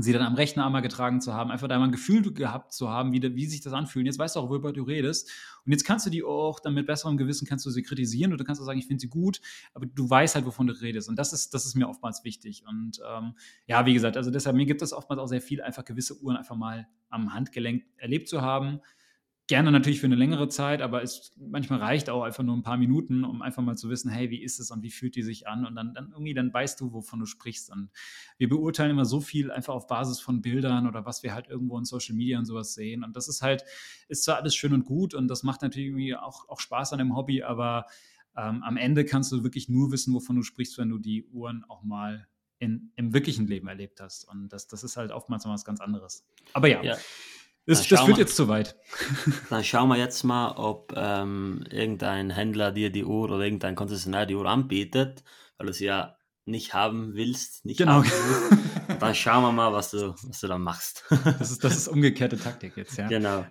sie dann am rechten Arm mal getragen zu haben, einfach da mal ein Gefühl gehabt zu haben, wie, wie sich das anfühlt. Jetzt weißt du auch, worüber du redest. Und jetzt kannst du die auch dann mit besserem Gewissen kannst du sie kritisieren oder du kannst auch sagen, ich finde sie gut, aber du weißt halt, wovon du redest. Und das ist, das ist mir oftmals wichtig. Und ähm, ja, wie gesagt, also deshalb, mir gibt es oftmals auch sehr viel, einfach gewisse Uhren einfach mal am Handgelenk erlebt zu haben gerne natürlich für eine längere Zeit, aber es manchmal reicht auch einfach nur ein paar Minuten, um einfach mal zu wissen, hey, wie ist es und wie fühlt die sich an? Und dann, dann irgendwie, dann weißt du, wovon du sprichst. Und wir beurteilen immer so viel einfach auf Basis von Bildern oder was wir halt irgendwo in Social Media und sowas sehen. Und das ist halt, ist zwar alles schön und gut und das macht natürlich irgendwie auch, auch Spaß an dem Hobby, aber ähm, am Ende kannst du wirklich nur wissen, wovon du sprichst, wenn du die Uhren auch mal in, im wirklichen Leben erlebt hast. Und das, das ist halt oftmals noch was ganz anderes. Aber ja. ja. Das, das führt jetzt zu weit. [laughs] Dann schauen wir jetzt mal, ob ähm, irgendein Händler dir die Uhr oder irgendein Konzessionär die Uhr anbietet, weil du sie ja nicht haben willst, nicht genau. haben [laughs] Dann schauen wir mal, was du, was du dann machst. [laughs] das, ist, das ist umgekehrte Taktik jetzt, ja. Genau.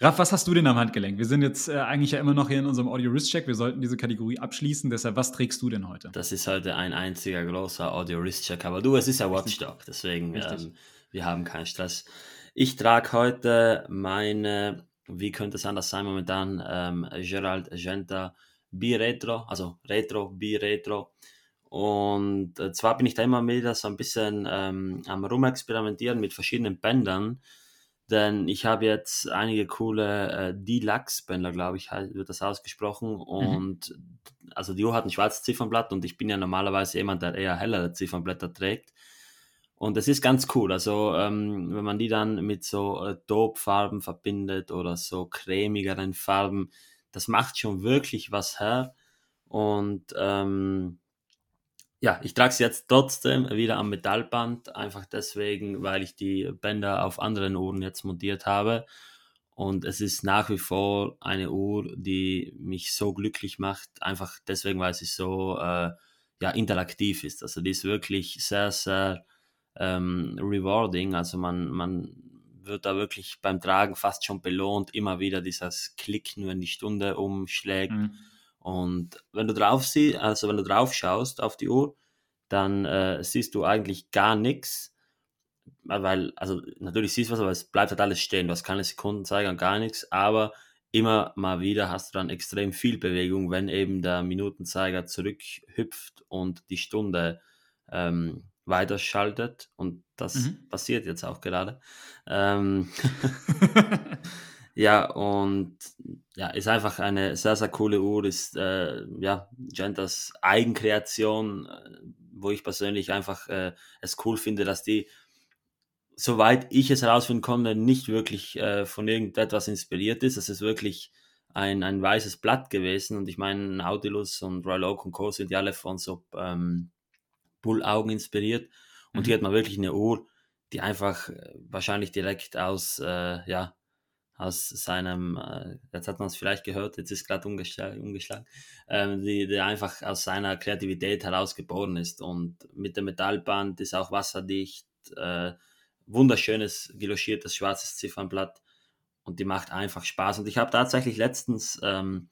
Raff, was hast du denn am Handgelenk? Wir sind jetzt äh, eigentlich ja immer noch hier in unserem Audio-Wrist-Check. Wir sollten diese Kategorie abschließen. Deshalb, was trägst du denn heute? Das ist heute ein einziger großer Audio-Wrist-Check. Aber du, es ist ja Watchdog. Deswegen, ähm, wir haben keinen Stress. Ich trage heute meine, wie könnte es anders sein momentan, ähm, Gerald Genta B-Retro, also Retro, B-Retro. Und äh, zwar bin ich da immer wieder so ein bisschen ähm, am Rumexperimentieren mit verschiedenen Bändern, denn ich habe jetzt einige coole äh, Deluxe-Bänder, glaube ich, wird das ausgesprochen. Mhm. Und mhm. also die Uhr hat ein schwarzes Ziffernblatt und ich bin ja normalerweise jemand, der eher hellere Ziffernblätter trägt. Und das ist ganz cool. Also, ähm, wenn man die dann mit so äh, Dope-Farben verbindet oder so cremigeren Farben, das macht schon wirklich was her. Und ähm, ja, ich trage es jetzt trotzdem wieder am Metallband, einfach deswegen, weil ich die Bänder auf anderen Uhren jetzt montiert habe. Und es ist nach wie vor eine Uhr, die mich so glücklich macht, einfach deswegen, weil sie so äh, ja, interaktiv ist. Also die ist wirklich sehr, sehr ähm, rewarding. Also man, man wird da wirklich beim Tragen fast schon belohnt, immer wieder dieses Klicken, wenn die Stunde umschlägt. Mhm. Und wenn du drauf siehst, also wenn du drauf schaust auf die Uhr, dann äh, siehst du eigentlich gar nichts. Weil, also natürlich siehst du was, aber es bleibt halt alles stehen. Du hast keine Sekundenzeiger und gar nichts, aber immer mal wieder hast du dann extrem viel Bewegung, wenn eben der Minutenzeiger zurückhüpft und die Stunde ähm, weiterschaltet und das mhm. passiert jetzt auch gerade. Ähm, [laughs] ja, und ja, ist einfach eine sehr, sehr coole Uhr, ist äh, ja, Gentas Eigenkreation, äh, wo ich persönlich einfach äh, es cool finde, dass die, soweit ich es herausfinden konnte, nicht wirklich äh, von irgendetwas inspiriert ist. Es ist wirklich ein, ein weißes Blatt gewesen und ich meine, Nautilus und Royal Oak und Co. sind ja alle von so ähm, Bullaugen inspiriert. Und mhm. hier hat man wirklich eine Uhr, die einfach äh, wahrscheinlich direkt aus, äh, ja, aus seinem, äh, jetzt hat man es vielleicht gehört, jetzt ist gerade umgeschlagen, umgeschlagen ähm, die, die einfach aus seiner Kreativität heraus geboren ist. Und mit dem Metallband ist auch wasserdicht, äh, wunderschönes, geloschiertes schwarzes Ziffernblatt und die macht einfach Spaß. Und ich habe tatsächlich letztens ähm,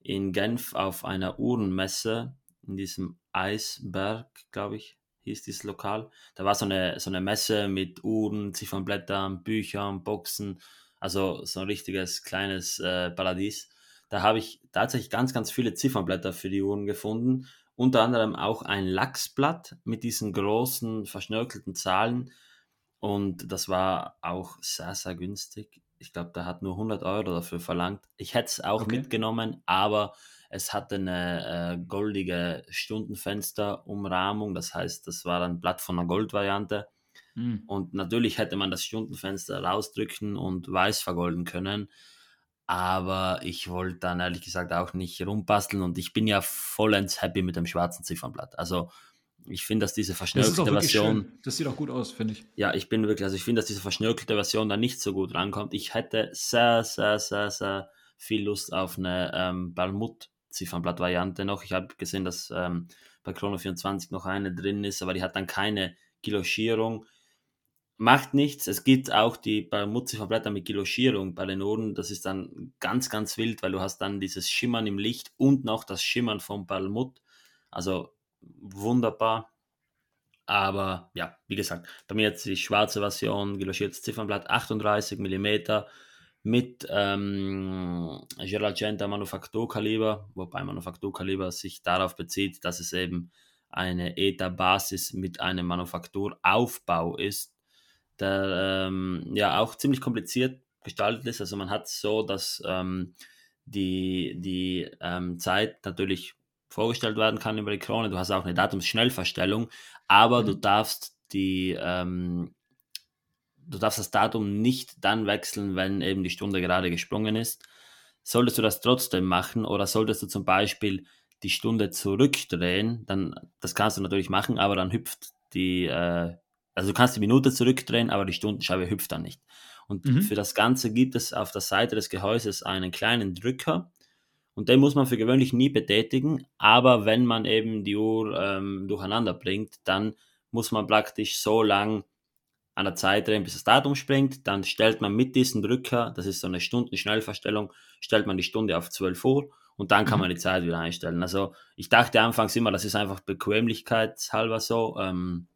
in Genf auf einer Uhrenmesse in diesem Eisberg, glaube ich, hieß dieses Lokal. Da war so eine, so eine Messe mit Uhren, Ziffernblättern, Büchern, Boxen, also so ein richtiges kleines äh, Paradies. Da habe ich tatsächlich ganz, ganz viele Ziffernblätter für die Uhren gefunden. Unter anderem auch ein Lachsblatt mit diesen großen verschnörkelten Zahlen. Und das war auch sehr, sehr günstig. Ich glaube, da hat nur 100 Euro dafür verlangt. Ich hätte es auch okay. mitgenommen, aber es hatte eine äh, goldige Stundenfensterumrahmung, das heißt, das war ein Blatt von einer Goldvariante. Mhm. Und natürlich hätte man das Stundenfenster rausdrücken und weiß vergolden können. Aber ich wollte dann ehrlich gesagt auch nicht rumbasteln und ich bin ja vollends happy mit dem schwarzen Ziffernblatt. Also ich finde, dass diese verschnörkelte das Version. Schön. Das sieht auch gut aus, finde ich. Ja, ich bin wirklich, also ich finde, dass diese verschnörkelte Version da nicht so gut rankommt. Ich hätte sehr, sehr, sehr, sehr viel Lust auf eine ähm, Balmut Ziffernblatt-Variante noch. Ich habe gesehen, dass ähm, bei Chrono 24 noch eine drin ist, aber die hat dann keine Giloschierung. Macht nichts. Es gibt auch die Bermud-Ziffernblätter mit Giloschierung bei den Ohren. Das ist dann ganz, ganz wild, weil du hast dann dieses Schimmern im Licht und noch das Schimmern vom Balmut. Also wunderbar. Aber ja, wie gesagt, bei mir jetzt die schwarze Version, geloschiertes Ziffernblatt, 38 mm, mit ähm, Geralcenta Manufakturkaliber, wobei Manufakturkaliber sich darauf bezieht, dass es eben eine ETA-Basis mit einem Manufakturaufbau ist, der ähm, ja auch ziemlich kompliziert gestaltet ist. Also man hat so, dass ähm, die, die ähm, Zeit natürlich vorgestellt werden kann über die Krone. Du hast auch eine Datumsschnellverstellung, aber mhm. du darfst die ähm, du darfst das Datum nicht dann wechseln, wenn eben die Stunde gerade gesprungen ist. Solltest du das trotzdem machen oder solltest du zum Beispiel die Stunde zurückdrehen, dann, das kannst du natürlich machen, aber dann hüpft die, äh, also du kannst die Minute zurückdrehen, aber die Stundenscheibe hüpft dann nicht. Und mhm. für das Ganze gibt es auf der Seite des Gehäuses einen kleinen Drücker und den muss man für gewöhnlich nie betätigen, aber wenn man eben die Uhr ähm, durcheinander bringt, dann muss man praktisch so lang an der Zeit drehen, bis das Datum springt. Dann stellt man mit diesem Drücker, das ist so eine Stundenschnellverstellung, stellt man die Stunde auf 12 Uhr und dann kann mhm. man die Zeit wieder einstellen. Also ich dachte anfangs immer, das ist einfach bequemlichkeitshalber so. Ähm,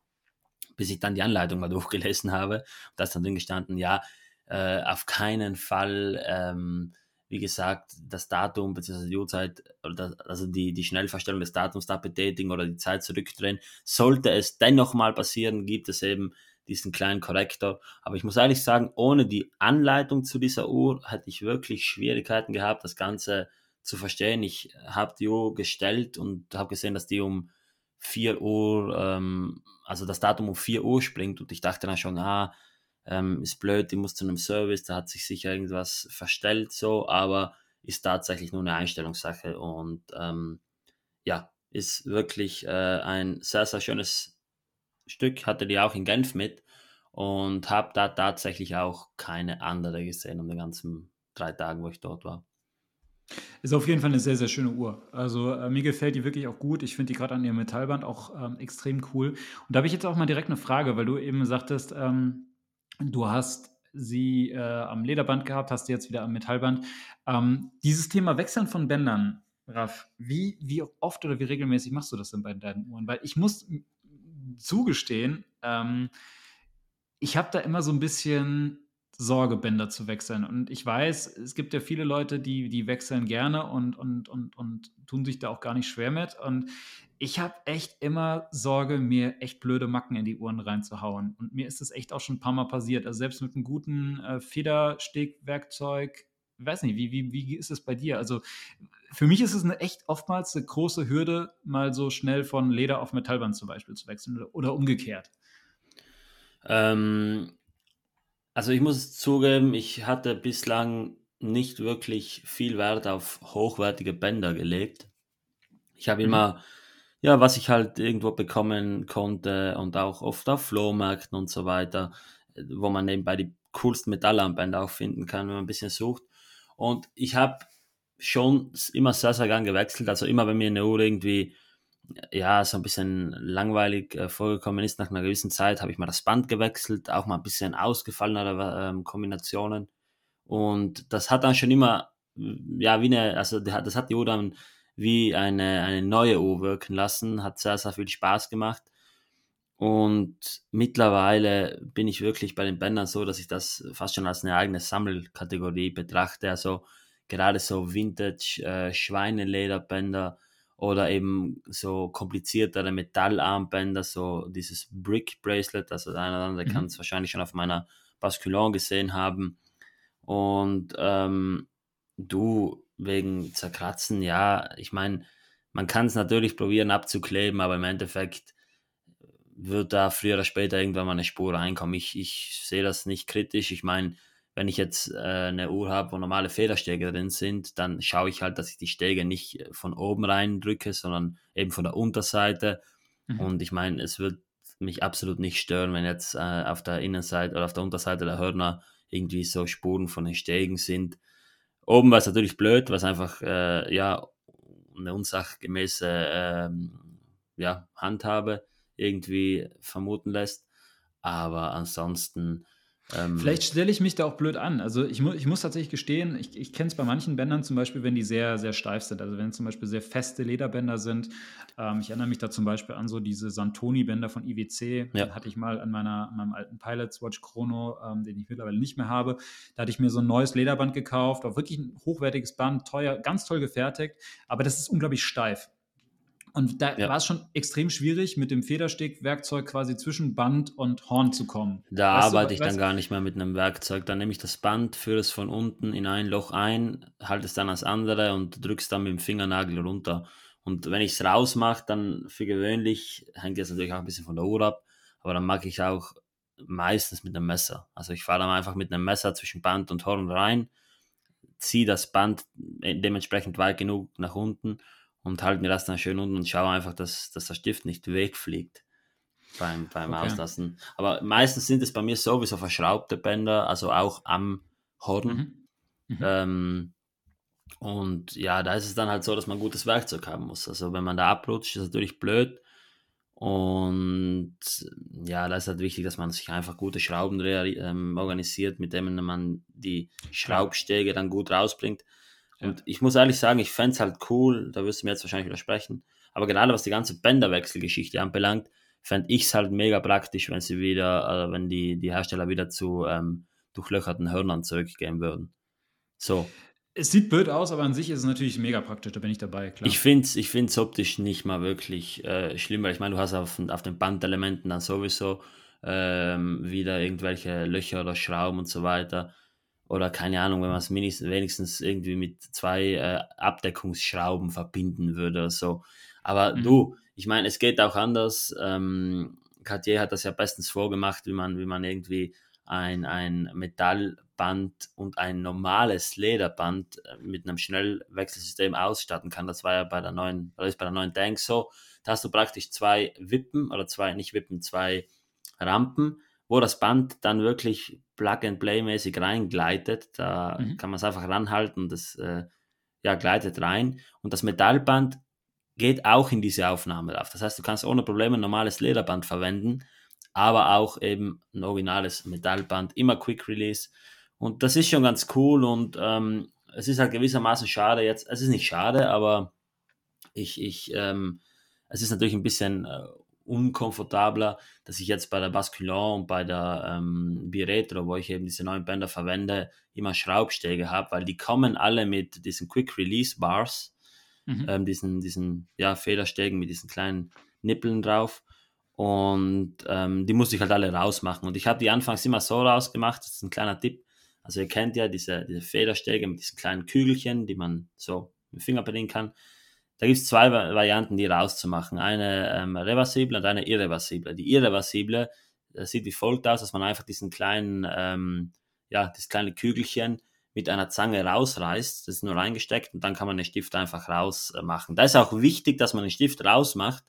bis ich dann die Anleitung mal [laughs] durchgelesen habe. Da ist dann drin gestanden, ja, äh, auf keinen Fall, ähm, wie gesagt, das Datum bzw. die Uhrzeit, oder das, also die, die Schnellverstellung des Datums da betätigen oder die Zeit zurückdrehen. Sollte es dennoch mal passieren, gibt es eben diesen kleinen Korrektor. Aber ich muss ehrlich sagen, ohne die Anleitung zu dieser Uhr hätte ich wirklich Schwierigkeiten gehabt, das Ganze zu verstehen. Ich habe die Uhr gestellt und habe gesehen, dass die um 4 Uhr, ähm, also das Datum um 4 Uhr springt und ich dachte dann schon, ah, ähm, ist blöd, die muss zu einem Service, da hat sich sicher irgendwas verstellt so, aber ist tatsächlich nur eine Einstellungssache und ähm, ja, ist wirklich äh, ein sehr, sehr schönes Stück, hatte die auch in Genf mit und habe da tatsächlich auch keine andere gesehen um den ganzen drei Tagen, wo ich dort war. Ist auf jeden Fall eine sehr, sehr schöne Uhr. Also äh, mir gefällt die wirklich auch gut. Ich finde die gerade an ihrem Metallband auch ähm, extrem cool. Und da habe ich jetzt auch mal direkt eine Frage, weil du eben sagtest, ähm, du hast sie äh, am Lederband gehabt, hast sie jetzt wieder am Metallband. Ähm, dieses Thema Wechseln von Bändern, Raff, wie, wie oft oder wie regelmäßig machst du das denn bei deinen Uhren? Weil ich muss zugestehen, ähm, ich habe da immer so ein bisschen Sorgebänder zu wechseln. Und ich weiß, es gibt ja viele Leute, die, die wechseln gerne und, und, und, und tun sich da auch gar nicht schwer mit. Und ich habe echt immer Sorge, mir echt blöde Macken in die Uhren reinzuhauen. Und mir ist das echt auch schon ein paar Mal passiert. Also selbst mit einem guten äh, Federstegwerkzeug, weiß nicht, wie, wie, wie ist es bei dir? Also für mich ist es eine echt oftmals eine große Hürde, mal so schnell von Leder auf Metallband zum Beispiel zu wechseln oder, umgekehrt. Ähm, also ich muss zugeben, ich hatte bislang nicht wirklich viel Wert auf hochwertige Bänder gelegt. Ich habe mhm. immer, ja, was ich halt irgendwo bekommen konnte und auch oft auf Flohmärkten und so weiter, wo man nebenbei die coolsten Metallarmbänder auch finden kann, wenn man ein bisschen sucht. Und ich habe schon immer sehr, sehr gern gewechselt. Also immer, wenn mir eine Uhr irgendwie ja, so ein bisschen langweilig äh, vorgekommen ist. Nach einer gewissen Zeit habe ich mal das Band gewechselt, auch mal ein bisschen ausgefallenere ähm, Kombinationen. Und das hat dann schon immer, ja, wie eine, also das hat die Uhr dann wie eine, eine neue Uhr wirken lassen, hat sehr, sehr viel Spaß gemacht. Und mittlerweile bin ich wirklich bei den Bändern so, dass ich das fast schon als eine eigene Sammelkategorie betrachte. Also gerade so Vintage äh, Schweinelederbänder, oder eben so kompliziertere Metallarmbänder, so dieses Brick Bracelet, also der eine oder andere mhm. kann es wahrscheinlich schon auf meiner Basculon gesehen haben. Und ähm, du wegen Zerkratzen, ja, ich meine, man kann es natürlich probieren abzukleben, aber im Endeffekt wird da früher oder später irgendwann mal eine Spur reinkommen. Ich, ich sehe das nicht kritisch. Ich meine, wenn ich jetzt äh, eine Uhr habe, wo normale Federstege drin sind, dann schaue ich halt, dass ich die Stege nicht äh, von oben rein drücke, sondern eben von der Unterseite. Mhm. Und ich meine, es wird mich absolut nicht stören, wenn jetzt äh, auf der Innenseite oder auf der Unterseite der Hörner irgendwie so Spuren von den Stegen sind. Oben war es natürlich blöd, was einfach äh, ja eine unsachgemäße äh, ja, Handhabe irgendwie vermuten lässt. Aber ansonsten ähm, Vielleicht stelle ich mich da auch blöd an. Also ich, mu ich muss tatsächlich gestehen, ich, ich kenne es bei manchen Bändern zum Beispiel, wenn die sehr, sehr steif sind. Also wenn zum Beispiel sehr feste Lederbänder sind. Ähm, ich erinnere mich da zum Beispiel an so diese Santoni-Bänder von IWC. Ja. Den hatte ich mal an, meiner, an meinem alten Pilots Watch Chrono, ähm, den ich mittlerweile nicht mehr habe. Da hatte ich mir so ein neues Lederband gekauft. Auch wirklich ein hochwertiges Band, teuer, ganz toll gefertigt. Aber das ist unglaublich steif. Und da ja. war es schon extrem schwierig, mit dem Federstegwerkzeug quasi zwischen Band und Horn zu kommen. Da weißt arbeite du, ich dann gar nicht mehr mit einem Werkzeug. Dann nehme ich das Band, führe es von unten in ein Loch ein, halte es dann als andere und drücke es dann mit dem Fingernagel runter. Und wenn ich es rausmache, dann für gewöhnlich, hängt jetzt natürlich auch ein bisschen von der Uhr ab, aber dann mag ich auch meistens mit einem Messer. Also ich fahre dann einfach mit einem Messer zwischen Band und Horn rein, ziehe das Band dementsprechend weit genug nach unten und halte mir das dann schön unten und schaue einfach, dass, dass der Stift nicht wegfliegt beim, beim okay. Auslassen. Aber meistens sind es bei mir sowieso verschraubte Bänder, also auch am Horn. Mhm. Mhm. Ähm, und ja, da ist es dann halt so, dass man gutes Werkzeug haben muss. Also wenn man da abrutscht, ist natürlich blöd. Und ja, da ist halt wichtig, dass man sich einfach gute Schrauben ähm, organisiert, mit denen man die Schraubstege dann gut rausbringt. Und ich muss ehrlich sagen, ich fände es halt cool, da wirst du mir jetzt wahrscheinlich widersprechen, aber gerade was die ganze Bänderwechselgeschichte anbelangt, fände ich es halt mega praktisch, wenn sie wieder, äh, wenn die, die Hersteller wieder zu ähm, durchlöcherten Hörnern zurückgehen würden. So. Es sieht blöd aus, aber an sich ist es natürlich mega praktisch, da bin ich dabei, klar. Ich finde es ich find's optisch nicht mal wirklich äh, schlimm, weil ich meine, du hast auf, auf den Bandelementen dann sowieso ähm, wieder irgendwelche Löcher oder Schrauben und so weiter. Oder keine Ahnung, wenn man es wenigstens irgendwie mit zwei äh, Abdeckungsschrauben verbinden würde oder so. Aber mhm. du, ich meine, es geht auch anders. Ähm, Cartier hat das ja bestens vorgemacht, wie man, wie man irgendwie ein, ein Metallband und ein normales Lederband äh, mit einem Schnellwechselsystem ausstatten kann. Das war ja bei der neuen, das ist bei der neuen Tank so. Da hast du praktisch zwei Wippen oder zwei, nicht Wippen, zwei Rampen, wo das Band dann wirklich Plug-and-Play-mäßig reingleitet. Da mhm. kann man es einfach ranhalten das äh, ja, gleitet rein. Und das Metallband geht auch in diese Aufnahme drauf. Das heißt, du kannst ohne Probleme ein normales Lederband verwenden, aber auch eben ein originales Metallband, immer Quick Release. Und das ist schon ganz cool und ähm, es ist halt gewissermaßen schade jetzt. Es ist nicht schade, aber ich, ich, ähm, es ist natürlich ein bisschen äh, unkomfortabler, dass ich jetzt bei der Basculon und bei der ähm, Biretro, wo ich eben diese neuen Bänder verwende, immer Schraubstege habe, weil die kommen alle mit diesen Quick Release Bars mhm. ähm, diesen, diesen ja, Federstegen mit diesen kleinen Nippeln drauf. Und ähm, die musste ich halt alle rausmachen. Und ich habe die anfangs immer so rausgemacht, das ist ein kleiner Tipp. Also ihr kennt ja diese, diese Federstege mit diesen kleinen Kügelchen, die man so mit dem Finger bedienen kann. Da gibt es zwei Varianten, die rauszumachen. Eine ähm, reversible und eine irreversible. Die irreversible das sieht wie folgt aus, dass man einfach diesen kleinen, ähm, ja, das kleine Kügelchen mit einer Zange rausreißt. Das ist nur reingesteckt und dann kann man den Stift einfach rausmachen. Da ist auch wichtig, dass man den Stift rausmacht,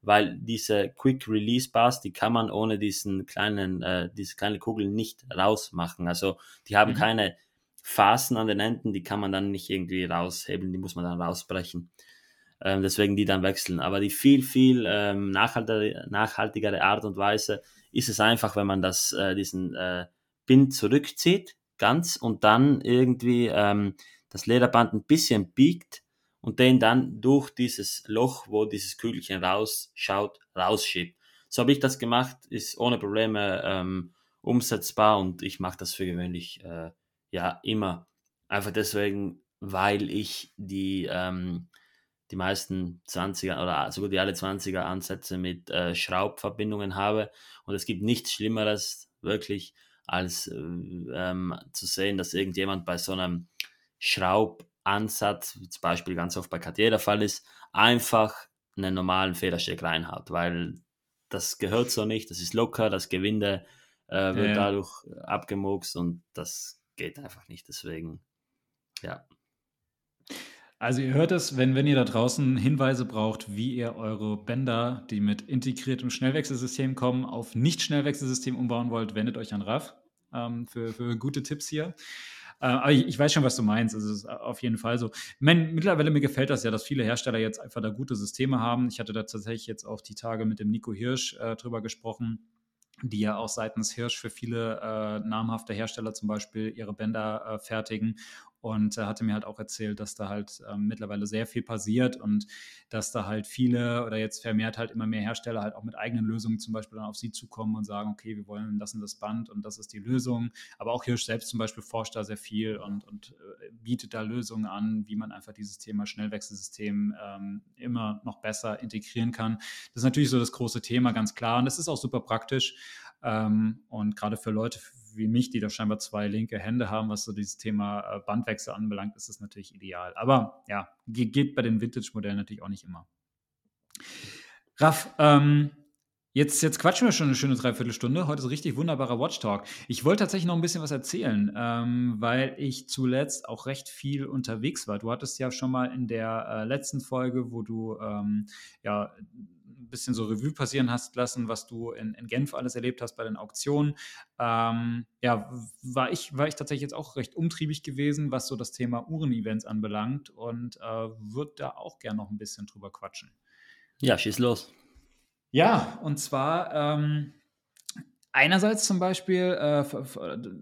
weil diese Quick Release Bars, die kann man ohne diesen kleinen, äh, diese kleine Kugel nicht rausmachen. Also die haben mhm. keine Phasen an den Enden, die kann man dann nicht irgendwie raushebeln, die muss man dann rausbrechen. Ähm, deswegen die dann wechseln. Aber die viel, viel ähm, nachhaltigere, nachhaltigere Art und Weise ist es einfach, wenn man das, äh, diesen äh, Pin zurückzieht, ganz und dann irgendwie ähm, das Lederband ein bisschen biegt und den dann durch dieses Loch, wo dieses Kügelchen rausschaut, rausschiebt. So habe ich das gemacht, ist ohne Probleme ähm, umsetzbar und ich mache das für gewöhnlich äh, ja immer. Einfach deswegen, weil ich die, ähm, die meisten 20er oder sogar die alle 20er Ansätze mit äh, Schraubverbindungen habe und es gibt nichts Schlimmeres wirklich als äh, ähm, zu sehen, dass irgendjemand bei so einem Schraubansatz, zum Beispiel ganz oft bei Cartier der Fall ist, einfach einen normalen Federsteg reinhaut, weil das gehört so nicht, das ist locker, das Gewinde äh, wird ja. dadurch abgemurkst und das geht einfach nicht, deswegen, ja. Also ihr hört es, wenn, wenn ihr da draußen Hinweise braucht, wie ihr eure Bänder, die mit integriertem Schnellwechselsystem kommen, auf Nicht-Schnellwechselsystem umbauen wollt, wendet euch an RAF ähm, für, für gute Tipps hier. Äh, aber ich, weiß schon, was du meinst. Also es ist auf jeden Fall so. Mittlerweile mir gefällt das ja, dass viele Hersteller jetzt einfach da gute Systeme haben. Ich hatte da tatsächlich jetzt auch die Tage mit dem Nico Hirsch äh, drüber gesprochen die ja auch seitens Hirsch für viele äh, namhafte Hersteller zum Beispiel ihre Bänder äh, fertigen und er hatte mir halt auch erzählt, dass da halt ähm, mittlerweile sehr viel passiert und dass da halt viele oder jetzt vermehrt halt immer mehr Hersteller halt auch mit eigenen Lösungen zum Beispiel dann auf sie zukommen und sagen, okay, wir wollen das und das Band und das ist die Lösung. Aber auch Hirsch selbst zum Beispiel forscht da sehr viel und, und äh, bietet da Lösungen an, wie man einfach dieses Thema Schnellwechselsystem ähm, immer noch besser integrieren kann. Das ist natürlich so das große Thema, ganz klar. Und das ist auch super praktisch. Ähm, und gerade für Leute wie mich, die da scheinbar zwei linke Hände haben, was so dieses Thema äh, Bandwechsel anbelangt, ist das natürlich ideal. Aber ja, geht bei den Vintage-Modellen natürlich auch nicht immer. Raff, ähm, Jetzt, jetzt quatschen wir schon eine schöne Dreiviertelstunde. Heute ist ein richtig wunderbarer Watch Talk. Ich wollte tatsächlich noch ein bisschen was erzählen, ähm, weil ich zuletzt auch recht viel unterwegs war. Du hattest ja schon mal in der äh, letzten Folge, wo du ähm, ja bisschen so Revue passieren hast lassen, was du in, in Genf alles erlebt hast bei den Auktionen. Ähm, ja, war ich, war ich tatsächlich jetzt auch recht umtriebig gewesen, was so das Thema Uhren-Events anbelangt und äh, würde da auch gern noch ein bisschen drüber quatschen. Ja, schieß los. Ja, und zwar ähm, Einerseits zum Beispiel, äh,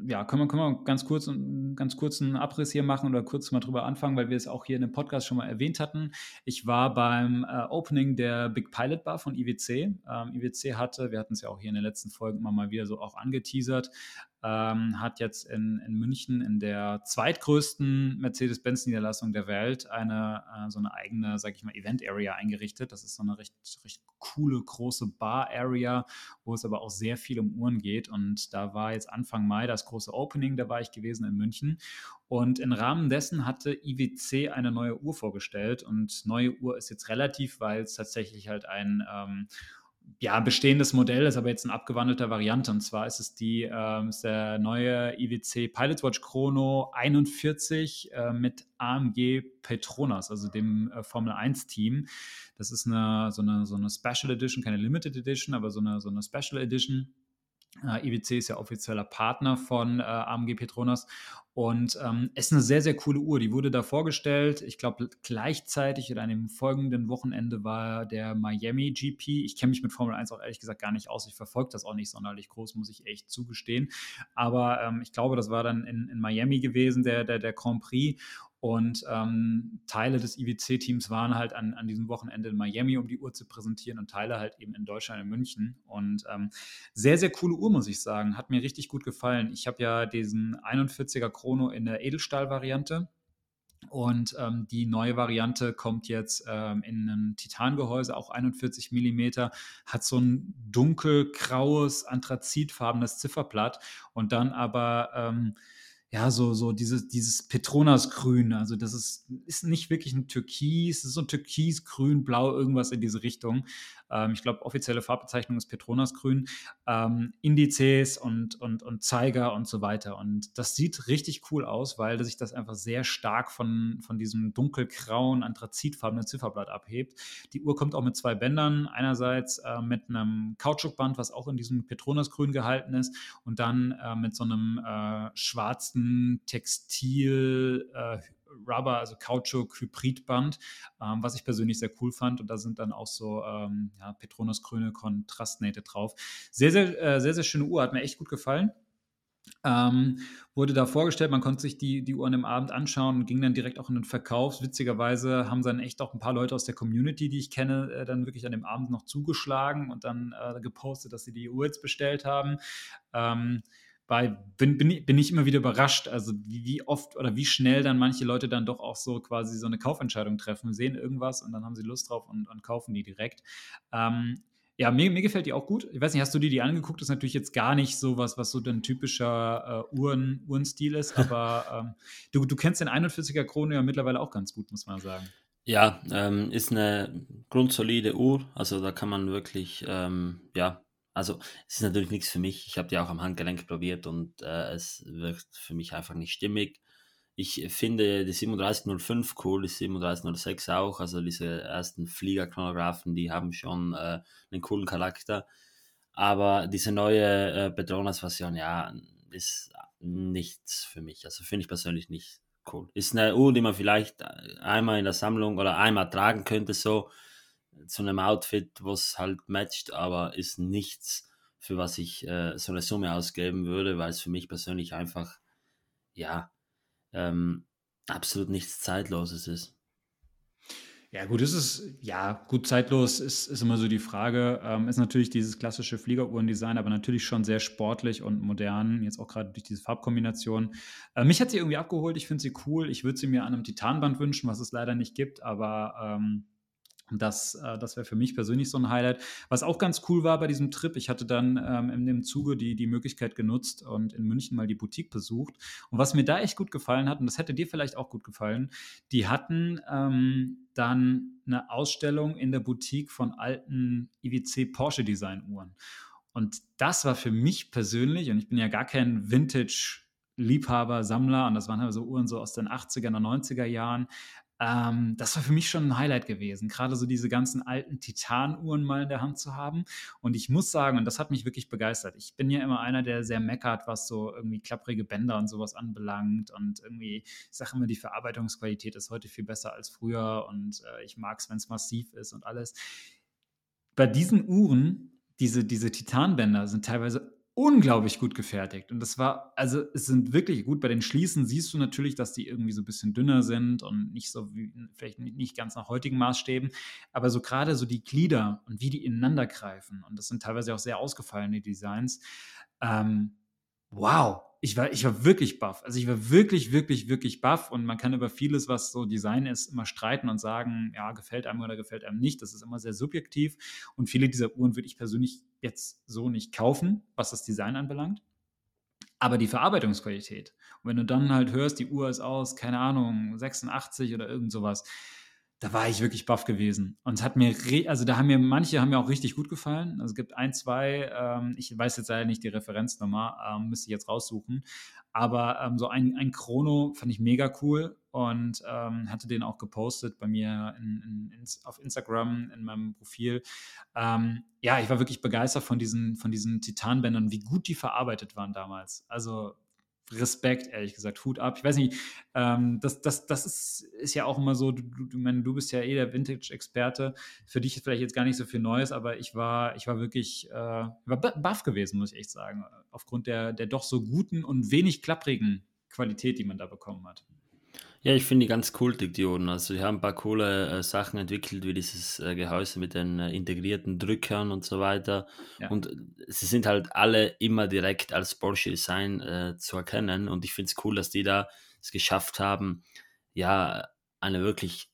ja, können wir, können wir ganz kurz ganz kurzen Abriss hier machen oder kurz mal drüber anfangen, weil wir es auch hier in dem Podcast schon mal erwähnt hatten. Ich war beim äh, Opening der Big Pilot Bar von IWC. Ähm, IWC hatte, wir hatten es ja auch hier in den letzten Folgen immer mal wieder so auch angeteasert, ähm, hat jetzt in, in München in der zweitgrößten Mercedes-Benz-Niederlassung der Welt eine äh, so eine eigene, sag ich mal, Event-Area eingerichtet. Das ist so eine recht, recht coole, große Bar-Area, wo es aber auch sehr viel um Uhren geht. Und da war jetzt Anfang Mai das große Opening, da war ich gewesen in München. Und im Rahmen dessen hatte IWC eine neue Uhr vorgestellt. Und neue Uhr ist jetzt relativ, weil es tatsächlich halt ein ähm, ja, bestehendes Modell, ist aber jetzt eine abgewandelte Variante. Und zwar ist es die, ähm, ist der neue IWC Pilot Watch Chrono 41 äh, mit AMG Petronas, also dem äh, Formel 1 Team. Das ist eine, so, eine, so eine Special Edition, keine Limited Edition, aber so eine, so eine Special Edition. Äh, IWC ist ja offizieller Partner von äh, AMG Petronas und ähm, ist eine sehr, sehr coole Uhr. Die wurde da vorgestellt. Ich glaube, gleichzeitig oder an dem folgenden Wochenende war der Miami GP. Ich kenne mich mit Formel 1 auch ehrlich gesagt gar nicht aus. Ich verfolge das auch nicht sonderlich groß, muss ich echt zugestehen. Aber ähm, ich glaube, das war dann in, in Miami gewesen, der, der, der Grand Prix. Und ähm, Teile des IWC-Teams waren halt an, an diesem Wochenende in Miami, um die Uhr zu präsentieren und Teile halt eben in Deutschland, in München. Und ähm, sehr, sehr coole Uhr, muss ich sagen. Hat mir richtig gut gefallen. Ich habe ja diesen 41er Chrono in der Edelstahl-Variante. Und ähm, die neue Variante kommt jetzt ähm, in ein Titangehäuse, auch 41 mm, hat so ein dunkelgraues, anthrazitfarbenes Zifferblatt und dann aber ähm, ja, so, so dieses, dieses Petronas-Grün. Also, das ist, ist nicht wirklich ein Türkis, es ist so ein Türkis, Grün, Blau, irgendwas in diese Richtung. Ähm, ich glaube, offizielle Farbbezeichnung ist Petronas-Grün. Ähm, Indizes und, und, und Zeiger und so weiter. Und das sieht richtig cool aus, weil sich das einfach sehr stark von, von diesem dunkelgrauen, anthrazitfarbenen Zifferblatt abhebt. Die Uhr kommt auch mit zwei Bändern. Einerseits äh, mit einem Kautschukband, was auch in diesem Petronas-Grün gehalten ist, und dann äh, mit so einem äh, schwarzen Textil, äh, Rubber, also Kautschuk-Hybridband, ähm, was ich persönlich sehr cool fand. Und da sind dann auch so ähm, ja, Petronas-grüne Kontrastnähte drauf. Sehr, sehr, äh, sehr, sehr schöne Uhr, hat mir echt gut gefallen. Ähm, wurde da vorgestellt, man konnte sich die, die Uhr an dem Abend anschauen und ging dann direkt auch in den Verkauf. Witzigerweise haben dann echt auch ein paar Leute aus der Community, die ich kenne, äh, dann wirklich an dem Abend noch zugeschlagen und dann äh, gepostet, dass sie die Uhr jetzt bestellt haben. Ähm, weil bin, bin, bin ich immer wieder überrascht, also wie, wie, oft oder wie schnell dann manche Leute dann doch auch so quasi so eine Kaufentscheidung treffen, sehen irgendwas und dann haben sie Lust drauf und, und kaufen die direkt. Ähm, ja, mir, mir, gefällt die auch gut. Ich weiß nicht, hast du dir die angeguckt? Das ist natürlich jetzt gar nicht so was, was so ein typischer äh, Uhren, Uhrenstil ist, [laughs] aber ähm, du, du kennst den 41er Krone ja mittlerweile auch ganz gut, muss man sagen. Ja, ähm, ist eine grundsolide Uhr, also da kann man wirklich, ähm, ja, also, es ist natürlich nichts für mich. Ich habe die auch am Handgelenk probiert und äh, es wirkt für mich einfach nicht stimmig. Ich finde die 3705 cool, die 3706 auch. Also diese ersten Fliegerchronographen, die haben schon äh, einen coolen Charakter. Aber diese neue äh, Petronas-Version, ja, ist nichts für mich. Also finde ich persönlich nicht cool. Ist eine Uhr, die man vielleicht einmal in der Sammlung oder einmal tragen könnte, so zu einem Outfit, was halt matcht, aber ist nichts, für was ich äh, so eine Summe ausgeben würde, weil es für mich persönlich einfach, ja, ähm, absolut nichts Zeitloses ist. Ja, gut, ist es, ja, gut, zeitlos ist, ist immer so die Frage. Ähm, ist natürlich dieses klassische Fliegeruhrendesign, aber natürlich schon sehr sportlich und modern, jetzt auch gerade durch diese Farbkombination. Äh, mich hat sie irgendwie abgeholt, ich finde sie cool. Ich würde sie mir an einem Titanband wünschen, was es leider nicht gibt, aber ähm, das, äh, das wäre für mich persönlich so ein Highlight. Was auch ganz cool war bei diesem Trip, ich hatte dann ähm, in dem Zuge die, die Möglichkeit genutzt und in München mal die Boutique besucht. Und was mir da echt gut gefallen hat, und das hätte dir vielleicht auch gut gefallen, die hatten ähm, dann eine Ausstellung in der Boutique von alten IWC Porsche Design Uhren. Und das war für mich persönlich, und ich bin ja gar kein Vintage Liebhaber, Sammler, und das waren halt so Uhren so aus den 80er und 90er Jahren, ähm, das war für mich schon ein Highlight gewesen, gerade so diese ganzen alten Titanuhren mal in der Hand zu haben. Und ich muss sagen, und das hat mich wirklich begeistert. Ich bin ja immer einer, der sehr meckert, was so irgendwie klapprige Bänder und sowas anbelangt. Und irgendwie, ich sage immer, die Verarbeitungsqualität ist heute viel besser als früher. Und äh, ich mag es, wenn es massiv ist und alles. Bei diesen Uhren, diese, diese Titanbänder sind teilweise unglaublich gut gefertigt. Und das war, also es sind wirklich gut. Bei den Schließen siehst du natürlich, dass die irgendwie so ein bisschen dünner sind und nicht so wie, vielleicht nicht ganz nach heutigen Maßstäben. Aber so gerade so die Glieder und wie die ineinander greifen. Und das sind teilweise auch sehr ausgefallene Designs. Ähm, wow, ich war, ich war wirklich baff. Also ich war wirklich, wirklich, wirklich baff. Und man kann über vieles, was so Design ist, immer streiten und sagen, ja, gefällt einem oder gefällt einem nicht. Das ist immer sehr subjektiv. Und viele dieser Uhren würde ich persönlich jetzt so nicht kaufen, was das Design anbelangt. Aber die Verarbeitungsqualität. Und wenn du dann halt hörst, die Uhr ist aus, keine Ahnung, 86 oder irgend sowas, da war ich wirklich baff gewesen. Und es hat mir, also da haben mir, manche haben mir auch richtig gut gefallen. Also es gibt ein, zwei, ähm, ich weiß jetzt leider nicht die Referenznummer, ähm, müsste ich jetzt raussuchen. Aber ähm, so ein, ein Chrono fand ich mega cool und ähm, hatte den auch gepostet bei mir in, in, in, auf Instagram in meinem Profil. Ähm, ja, ich war wirklich begeistert von diesen, von diesen Titanbändern, wie gut die verarbeitet waren damals. Also Respekt, ehrlich gesagt, Hut ab. Ich weiß nicht, ähm, das, das, das ist, ist ja auch immer so, du, du, du bist ja eh der Vintage-Experte. Für dich ist vielleicht jetzt gar nicht so viel Neues, aber ich war, ich war wirklich äh, war baff gewesen, muss ich echt sagen, aufgrund der, der doch so guten und wenig klapprigen Qualität, die man da bekommen hat. Ja, ich finde die ganz cool, die Dioden. Also, die haben ein paar coole äh, Sachen entwickelt, wie dieses äh, Gehäuse mit den äh, integrierten Drückern und so weiter. Ja. Und äh, sie sind halt alle immer direkt als Porsche Design äh, zu erkennen. Und ich finde es cool, dass die da es geschafft haben, ja, eine wirklich,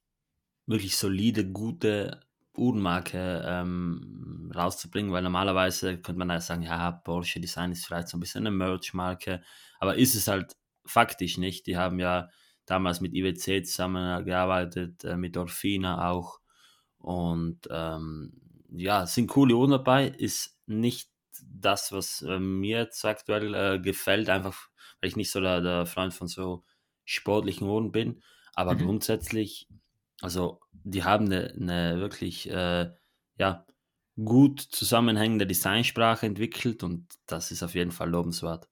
wirklich solide, gute Uhrenmarke ähm, rauszubringen, weil normalerweise könnte man ja sagen, ja, Porsche Design ist vielleicht so ein bisschen eine Merch-Marke, aber ist es halt faktisch nicht. Die haben ja damals mit IWC zusammengearbeitet, äh, mit Orfina auch. Und ähm, ja, sind coole Uhren dabei, ist nicht das, was äh, mir jetzt aktuell äh, gefällt, einfach weil ich nicht so der, der, Freund von so sportlichen Uhren bin. Aber mhm. grundsätzlich, also die haben eine, eine wirklich äh, ja, gut zusammenhängende Designsprache entwickelt und das ist auf jeden Fall lobenswert.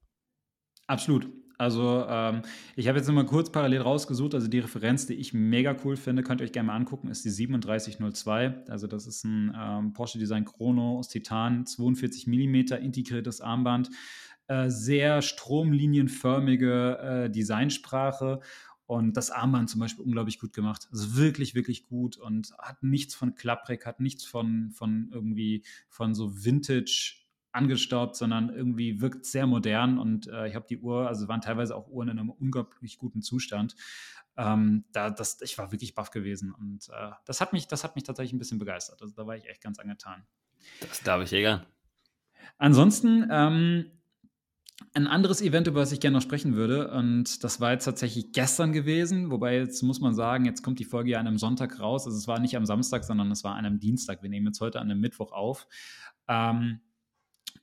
Absolut. Also ähm, ich habe jetzt nochmal kurz parallel rausgesucht. Also die Referenz, die ich mega cool finde, könnt ihr euch gerne mal angucken, ist die 3702. Also das ist ein ähm, Porsche Design Chrono aus Titan, 42 mm integriertes Armband, äh, sehr stromlinienförmige äh, Designsprache. Und das Armband zum Beispiel unglaublich gut gemacht. Also wirklich, wirklich gut und hat nichts von klapprig, hat nichts von, von irgendwie von so Vintage angestaubt, sondern irgendwie wirkt sehr modern und äh, ich habe die Uhr, also waren teilweise auch Uhren in einem unglaublich guten Zustand. Ähm, da, das, ich war wirklich baff gewesen und äh, das, hat mich, das hat mich tatsächlich ein bisschen begeistert. Also da war ich echt ganz angetan. Das darf ich egal. Ansonsten ähm, ein anderes Event, über das ich gerne noch sprechen würde, und das war jetzt tatsächlich gestern gewesen, wobei jetzt muss man sagen, jetzt kommt die Folge ja an einem Sonntag raus. Also es war nicht am Samstag, sondern es war an einem Dienstag. Wir nehmen jetzt heute an einem Mittwoch auf. Ähm,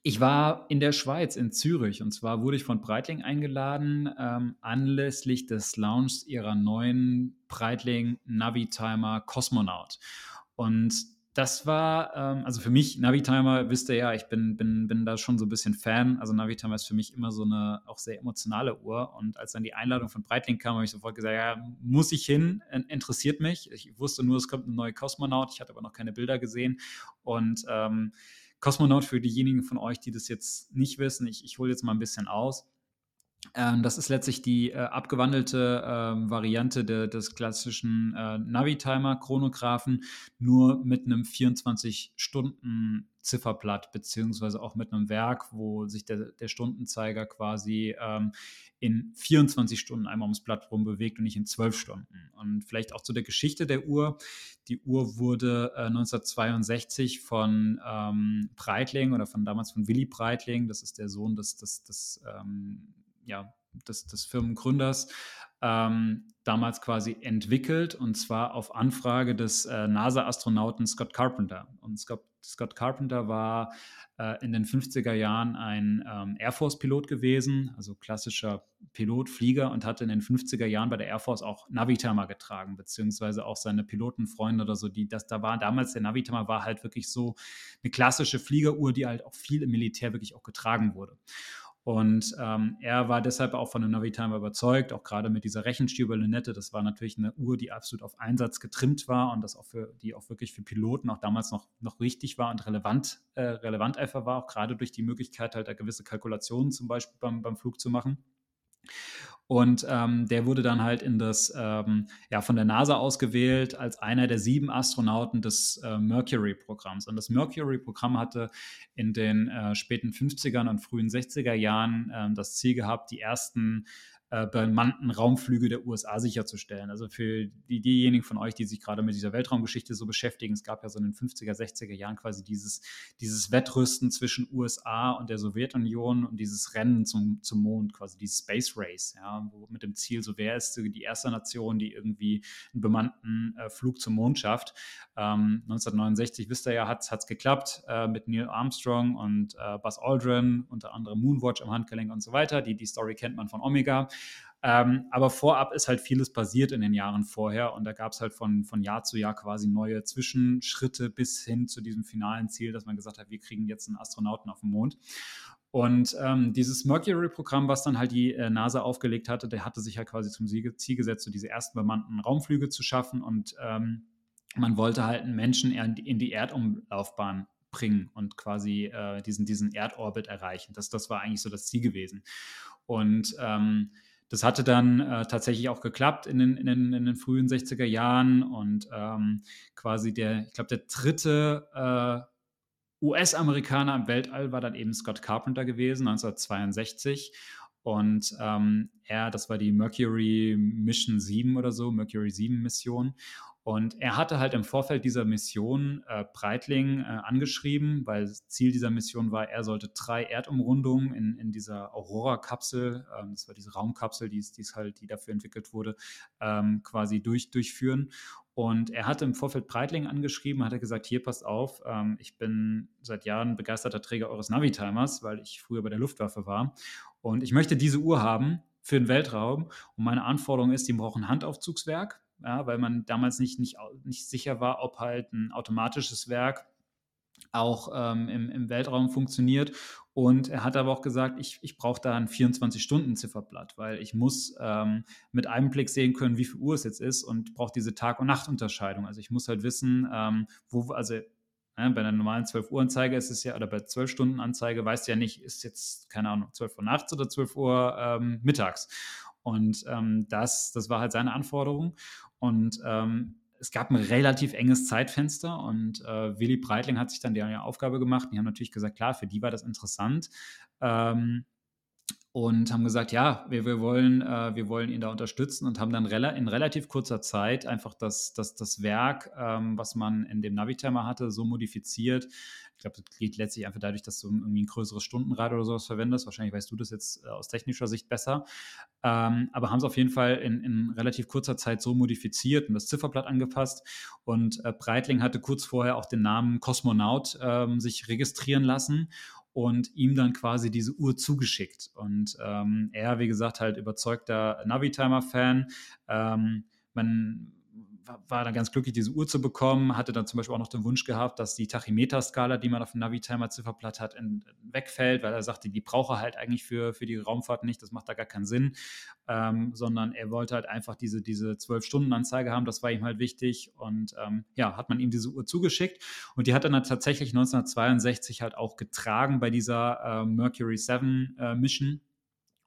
ich war in der Schweiz, in Zürich, und zwar wurde ich von Breitling eingeladen, ähm, anlässlich des Launches ihrer neuen Breitling Navitimer Cosmonaut. Und das war, ähm, also für mich, Navitimer, wisst ihr ja, ich bin, bin, bin da schon so ein bisschen Fan. Also Navitimer ist für mich immer so eine auch sehr emotionale Uhr. Und als dann die Einladung von Breitling kam, habe ich sofort gesagt, ja, muss ich hin, interessiert mich. Ich wusste nur, es kommt ein neuer Cosmonaut, ich hatte aber noch keine Bilder gesehen. Und ähm, Cosmonaut für diejenigen von euch, die das jetzt nicht wissen, ich, ich hole jetzt mal ein bisschen aus. Ähm, das ist letztlich die äh, abgewandelte ähm, Variante de, des klassischen äh, Navitimer-Chronographen, nur mit einem 24-Stunden-Zifferblatt, beziehungsweise auch mit einem Werk, wo sich der, der Stundenzeiger quasi ähm, in 24 Stunden einmal ums Blatt rum bewegt und nicht in 12 Stunden. Und vielleicht auch zu der Geschichte der Uhr. Die Uhr wurde äh, 1962 von ähm, Breitling oder von damals von Willy Breitling, das ist der Sohn des, des, des, ähm, ja, des, des Firmengründers, ähm, damals quasi entwickelt und zwar auf Anfrage des äh, NASA-Astronauten Scott Carpenter. Und Scott, Scott Carpenter war äh, in den 50er Jahren ein ähm, Air Force-Pilot gewesen, also klassischer Pilot, Flieger und hatte in den 50er Jahren bei der Air Force auch Navitimer getragen, beziehungsweise auch seine Pilotenfreunde oder so, die das da war. Damals der Navitimer war halt wirklich so eine klassische Fliegeruhr, die halt auch viel im Militär wirklich auch getragen wurde. Und ähm, er war deshalb auch von der Navitimer überzeugt, auch gerade mit dieser Rechenstieber-Lünette. Das war natürlich eine Uhr, die absolut auf Einsatz getrimmt war und das auch für, die auch wirklich für Piloten auch damals noch, noch richtig war und relevant, äh, relevant einfach war, auch gerade durch die Möglichkeit, halt da gewisse Kalkulationen zum Beispiel beim, beim Flug zu machen. Und ähm, der wurde dann halt in das, ähm, ja, von der NASA ausgewählt als einer der sieben Astronauten des äh, Mercury-Programms. Und das Mercury-Programm hatte in den äh, späten 50ern und frühen 60er Jahren äh, das Ziel gehabt, die ersten äh, bemannten Raumflüge der USA sicherzustellen. Also für die, diejenigen von euch, die sich gerade mit dieser Weltraumgeschichte so beschäftigen, es gab ja so in den 50er, 60er Jahren quasi dieses, dieses Wettrüsten zwischen USA und der Sowjetunion und dieses Rennen zum, zum Mond, quasi dieses Space Race, ja, mit dem Ziel, so wer ist die erste Nation, die irgendwie einen bemannten äh, Flug zum Mond schafft. Ähm, 1969, wisst ihr ja, hat es geklappt äh, mit Neil Armstrong und äh, Buzz Aldrin, unter anderem Moonwatch am Handgelenk und so weiter. Die, die Story kennt man von Omega. Ähm, aber vorab ist halt vieles passiert in den Jahren vorher und da gab es halt von, von Jahr zu Jahr quasi neue Zwischenschritte bis hin zu diesem finalen Ziel, dass man gesagt hat, wir kriegen jetzt einen Astronauten auf den Mond. Und ähm, dieses Mercury-Programm, was dann halt die äh, NASA aufgelegt hatte, der hatte sich ja halt quasi zum Ziel gesetzt, so diese ersten bemannten Raumflüge zu schaffen und ähm, man wollte halt einen Menschen in die Erdumlaufbahn bringen und quasi äh, diesen, diesen Erdorbit erreichen. Das, das war eigentlich so das Ziel gewesen. Und ähm, das hatte dann äh, tatsächlich auch geklappt in den, in, den, in den, frühen 60er Jahren und ähm, quasi der, ich glaube, der dritte äh, US-Amerikaner im Weltall war dann eben Scott Carpenter gewesen, 1962. Und ähm, er, das war die Mercury Mission 7 oder so, Mercury 7 Mission. Und er hatte halt im Vorfeld dieser Mission äh, Breitling äh, angeschrieben, weil Ziel dieser Mission war, er sollte drei Erdumrundungen in, in dieser Aurora-Kapsel, ähm, das war diese Raumkapsel, die, die halt, die dafür entwickelt wurde, ähm, quasi durch, durchführen. Und er hatte im Vorfeld Breitling angeschrieben, hat er gesagt, hier passt auf, ähm, ich bin seit Jahren begeisterter Träger eures Navitimers, weil ich früher bei der Luftwaffe war. Und ich möchte diese Uhr haben für den Weltraum. Und meine Anforderung ist, die brauchen ein Handaufzugswerk ja, weil man damals nicht, nicht, nicht sicher war, ob halt ein automatisches Werk auch ähm, im, im, Weltraum funktioniert. Und er hat aber auch gesagt, ich, ich brauche da ein 24-Stunden-Zifferblatt, weil ich muss ähm, mit einem Blick sehen können, wie viel Uhr es jetzt ist und brauche diese Tag- und Nachtunterscheidung. Also ich muss halt wissen, ähm, wo, also ja, bei einer normalen 12 Uhr Anzeige ist es ja, oder bei 12 Stunden Anzeige weißt du ja nicht, ist jetzt, keine Ahnung, 12 Uhr nachts oder 12 Uhr ähm, mittags. Und ähm, das, das war halt seine Anforderung. Und ähm, es gab ein relativ enges Zeitfenster und äh, Willy Breitling hat sich dann die Aufgabe gemacht. Die haben natürlich gesagt, klar, für die war das interessant. Ähm, und haben gesagt, ja, wir, wir, wollen, äh, wir wollen ihn da unterstützen und haben dann rela in relativ kurzer Zeit einfach das, das, das Werk, ähm, was man in dem Navitimer hatte, so modifiziert. Ich glaube, das geht letztlich einfach dadurch, dass du irgendwie ein größeres Stundenrad oder sowas verwendest. Wahrscheinlich weißt du das jetzt äh, aus technischer Sicht besser. Ähm, aber haben es auf jeden Fall in, in, relativ kurzer Zeit so modifiziert und das Zifferblatt angepasst. Und äh, Breitling hatte kurz vorher auch den Namen Kosmonaut ähm, sich registrieren lassen und ihm dann quasi diese Uhr zugeschickt. Und ähm, er, wie gesagt, halt überzeugter Navitimer-Fan. Ähm, man war dann ganz glücklich, diese Uhr zu bekommen, hatte dann zum Beispiel auch noch den Wunsch gehabt, dass die Tachymeter-Skala, die man auf dem Navitimer-Zifferblatt hat, in, wegfällt, weil er sagte, die brauche er halt eigentlich für, für die Raumfahrt nicht, das macht da gar keinen Sinn, ähm, sondern er wollte halt einfach diese, diese 12-Stunden-Anzeige haben, das war ihm halt wichtig und ähm, ja, hat man ihm diese Uhr zugeschickt und die hat er dann tatsächlich 1962 halt auch getragen bei dieser äh, Mercury 7 äh, Mission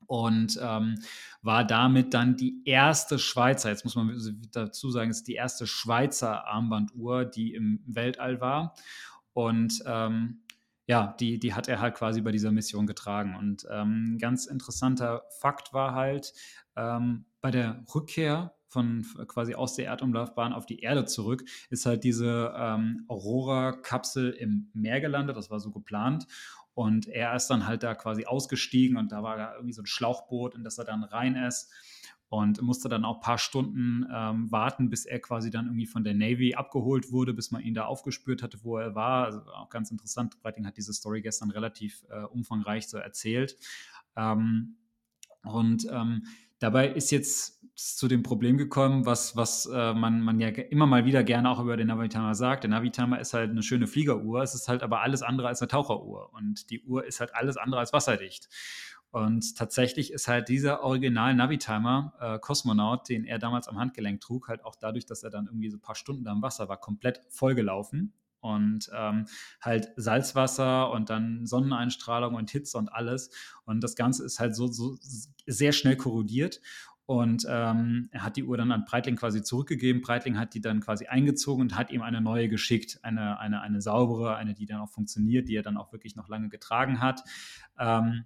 und ähm, war damit dann die erste Schweizer, jetzt muss man dazu sagen, es ist die erste Schweizer Armbanduhr, die im Weltall war. Und ähm, ja, die, die hat er halt quasi bei dieser Mission getragen. Und ähm, ganz interessanter Fakt war halt, ähm, bei der Rückkehr von quasi aus der Erdumlaufbahn auf die Erde zurück, ist halt diese ähm, Aurora-Kapsel im Meer gelandet. Das war so geplant. Und er ist dann halt da quasi ausgestiegen und da war da irgendwie so ein Schlauchboot, in das er dann rein ist und musste dann auch ein paar Stunden ähm, warten, bis er quasi dann irgendwie von der Navy abgeholt wurde, bis man ihn da aufgespürt hatte, wo er war. Also auch ganz interessant. Breiting hat diese Story gestern relativ äh, umfangreich so erzählt. Ähm, und ähm, Dabei ist jetzt zu dem Problem gekommen, was, was äh, man, man ja immer mal wieder gerne auch über den Navitimer sagt. Der Navitimer ist halt eine schöne Fliegeruhr, es ist halt aber alles andere als eine Taucheruhr. Und die Uhr ist halt alles andere als wasserdicht. Und tatsächlich ist halt dieser Original Navitimer äh, Kosmonaut, den er damals am Handgelenk trug, halt auch dadurch, dass er dann irgendwie so ein paar Stunden da im Wasser war, komplett vollgelaufen und ähm, halt Salzwasser und dann Sonneneinstrahlung und Hitze und alles. Und das Ganze ist halt so, so sehr schnell korrodiert. Und ähm, er hat die Uhr dann an Breitling quasi zurückgegeben. Breitling hat die dann quasi eingezogen und hat ihm eine neue geschickt. Eine, eine, eine saubere, eine, die dann auch funktioniert, die er dann auch wirklich noch lange getragen hat. Ähm,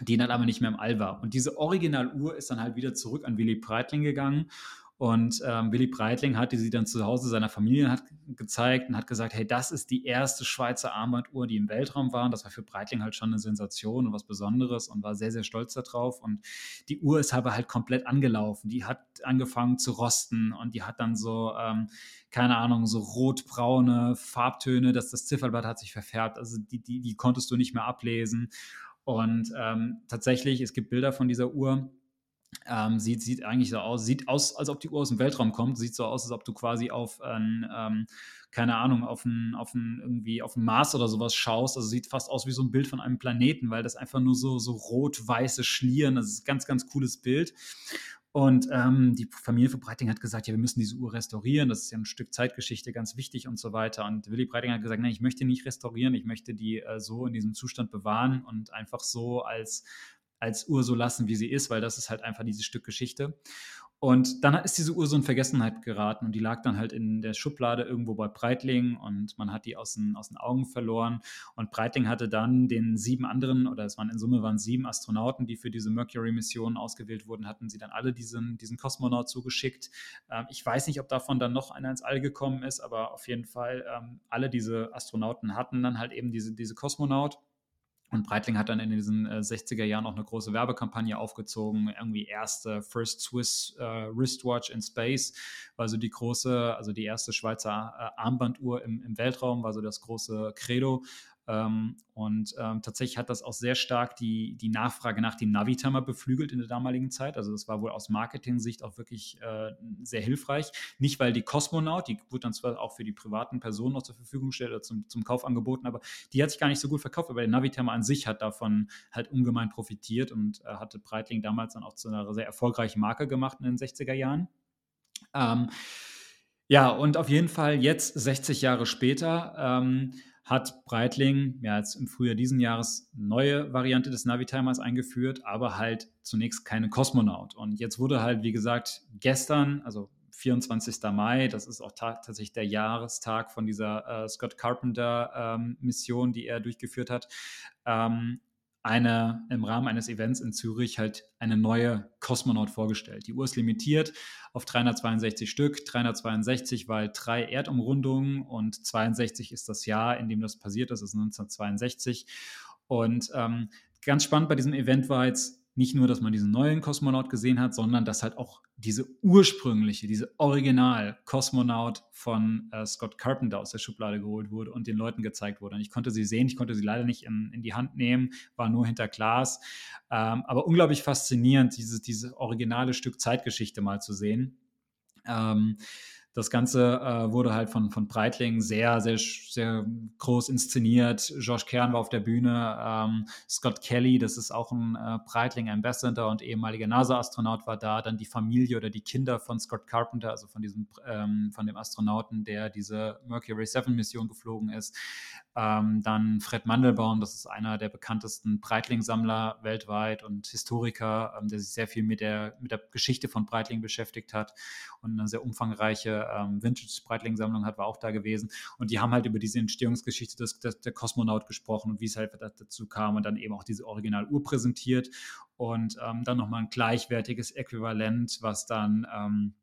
die dann aber nicht mehr im All war. Und diese Originaluhr ist dann halt wieder zurück an Willy Breitling gegangen. Und ähm, Willy Breitling hatte sie dann zu Hause seiner Familie hat gezeigt und hat gesagt, hey, das ist die erste Schweizer Armbanduhr, die im Weltraum war. Und das war für Breitling halt schon eine Sensation und was Besonderes und war sehr, sehr stolz darauf. Und die Uhr ist aber halt komplett angelaufen. Die hat angefangen zu rosten und die hat dann so, ähm, keine Ahnung, so rotbraune Farbtöne, dass das Zifferblatt hat sich verfärbt. Also die, die, die konntest du nicht mehr ablesen. Und ähm, tatsächlich, es gibt Bilder von dieser Uhr ähm, sieht, sieht eigentlich so aus, sieht aus, als ob die Uhr aus dem Weltraum kommt, sieht so aus, als ob du quasi auf ein, ähm, keine Ahnung, auf ein, auf ein, irgendwie auf ein Mars oder sowas schaust. Also sieht fast aus wie so ein Bild von einem Planeten, weil das einfach nur so, so rot-weiße Schlieren, das ist ein ganz, ganz cooles Bild. Und ähm, die Familie von Breiting hat gesagt, ja, wir müssen diese Uhr restaurieren, das ist ja ein Stück Zeitgeschichte, ganz wichtig und so weiter. Und Willy Breiting hat gesagt, nein, ich möchte nicht restaurieren, ich möchte die äh, so in diesem Zustand bewahren und einfach so als als Uhr so lassen, wie sie ist, weil das ist halt einfach dieses Stück Geschichte. Und dann ist diese Uhr so in Vergessenheit geraten und die lag dann halt in der Schublade irgendwo bei Breitling und man hat die aus den, aus den Augen verloren. Und Breitling hatte dann den sieben anderen, oder es waren in Summe waren sieben Astronauten, die für diese Mercury-Mission ausgewählt wurden, hatten sie dann alle diesen, diesen Kosmonaut zugeschickt. Ähm, ich weiß nicht, ob davon dann noch einer ins All gekommen ist, aber auf jeden Fall ähm, alle diese Astronauten hatten dann halt eben diese, diese Kosmonaut. Und Breitling hat dann in diesen äh, 60er Jahren auch eine große Werbekampagne aufgezogen, irgendwie erste First Swiss äh, Wristwatch in Space, war so die große, also die erste Schweizer äh, Armbanduhr im, im Weltraum, war so das große Credo. Ähm, und ähm, tatsächlich hat das auch sehr stark die, die Nachfrage nach dem Navitimer beflügelt in der damaligen Zeit. Also das war wohl aus Marketing-Sicht auch wirklich äh, sehr hilfreich. Nicht, weil die Kosmonaut, die wurde dann zwar auch für die privaten Personen noch zur Verfügung gestellt oder zum, zum Kauf angeboten, aber die hat sich gar nicht so gut verkauft, aber der Navitimer an sich hat davon halt ungemein profitiert und äh, hatte Breitling damals dann auch zu einer sehr erfolgreichen Marke gemacht in den 60er Jahren. Ähm, ja, und auf jeden Fall jetzt, 60 Jahre später, ähm, hat Breitling ja jetzt im Frühjahr diesen Jahres neue Variante des Navitimers eingeführt, aber halt zunächst keine Kosmonaut. Und jetzt wurde halt, wie gesagt, gestern, also 24. Mai, das ist auch tatsächlich der Jahrestag von dieser äh, Scott Carpenter-Mission, ähm, die er durchgeführt hat, ähm, eine, im Rahmen eines Events in Zürich halt eine neue Kosmonaut vorgestellt. Die Uhr ist limitiert auf 362 Stück, 362, weil drei Erdumrundungen und 62 ist das Jahr, in dem das passiert ist, das ist 1962. Und ähm, ganz spannend bei diesem Event war jetzt, nicht nur, dass man diesen neuen Kosmonaut gesehen hat, sondern dass halt auch diese ursprüngliche, diese Original-Kosmonaut von äh, Scott Carpenter aus der Schublade geholt wurde und den Leuten gezeigt wurde. Und ich konnte sie sehen, ich konnte sie leider nicht in, in die Hand nehmen, war nur hinter Glas. Ähm, aber unglaublich faszinierend, dieses, dieses originale Stück Zeitgeschichte mal zu sehen. Ähm, das Ganze äh, wurde halt von, von Breitling sehr, sehr, sehr groß inszeniert. Josh Kern war auf der Bühne, ähm, Scott Kelly, das ist auch ein äh, Breitling Ambassador und ehemaliger NASA-Astronaut war da. Dann die Familie oder die Kinder von Scott Carpenter, also von diesem, ähm, von dem Astronauten, der diese Mercury 7 Mission geflogen ist. Ähm, dann Fred Mandelbaum, das ist einer der bekanntesten Breitling-Sammler weltweit und Historiker, ähm, der sich sehr viel mit der, mit der Geschichte von Breitling beschäftigt hat und eine sehr umfangreiche ähm, Vintage-Breitling-Sammlung hat, war auch da gewesen. Und die haben halt über diese Entstehungsgeschichte des, des, der Kosmonaut gesprochen und wie es halt dazu kam und dann eben auch diese Originaluhr präsentiert und ähm, dann nochmal ein gleichwertiges Äquivalent, was dann ähm,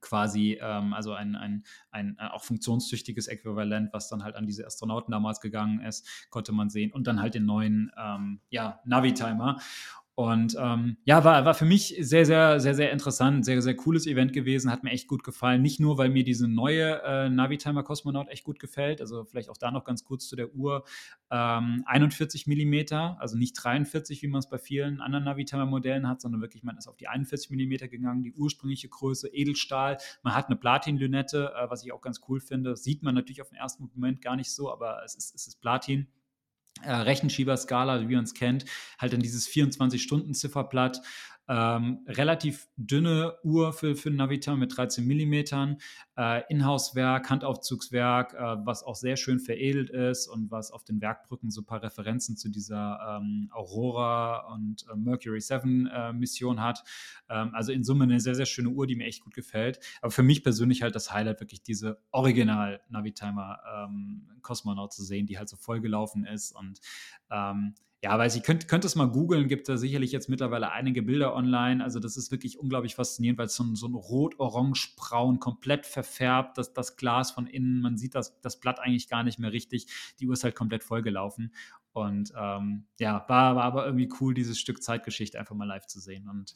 quasi, ähm, also ein, ein, ein äh, auch funktionstüchtiges Äquivalent, was dann halt an diese Astronauten damals gegangen ist, konnte man sehen. Und dann halt den neuen ähm, ja, Navi-Timer. Und ähm, ja, war, war für mich sehr, sehr, sehr, sehr interessant, sehr, sehr cooles Event gewesen, hat mir echt gut gefallen. Nicht nur, weil mir diese neue äh, Navitimer Cosmonaut echt gut gefällt, also vielleicht auch da noch ganz kurz zu der Uhr. Ähm, 41 Millimeter, also nicht 43, wie man es bei vielen anderen Navitimer Modellen hat, sondern wirklich, man ist auf die 41 Millimeter gegangen, die ursprüngliche Größe, Edelstahl. Man hat eine Platin-Lünette, äh, was ich auch ganz cool finde. Sieht man natürlich auf den ersten Moment gar nicht so, aber es ist, es ist Platin. Äh, Rechenschieberskala, wie man es kennt, halt dann dieses 24-Stunden-Zifferblatt ähm, relativ dünne Uhr für, für Navita mit 13 mm, äh, Inhouse-Werk, Handaufzugswerk, äh, was auch sehr schön veredelt ist und was auf den Werkbrücken so ein paar Referenzen zu dieser ähm, Aurora und äh, Mercury 7 äh, Mission hat. Ähm, also in Summe eine sehr, sehr schöne Uhr, die mir echt gut gefällt. Aber für mich persönlich halt das Highlight wirklich diese Original Navitimer ähm, Cosmonaut zu sehen, die halt so vollgelaufen ist und ähm, ja, weiß ich, könnt, könnt es mal googeln, gibt da sicherlich jetzt mittlerweile einige Bilder online. Also das ist wirklich unglaublich faszinierend, weil es so ein, so ein rot-orange-braun komplett verfärbt, das, das Glas von innen, man sieht das, das Blatt eigentlich gar nicht mehr richtig. Die Uhr ist halt komplett vollgelaufen. Und ähm, ja, war, war aber irgendwie cool, dieses Stück Zeitgeschichte einfach mal live zu sehen. Und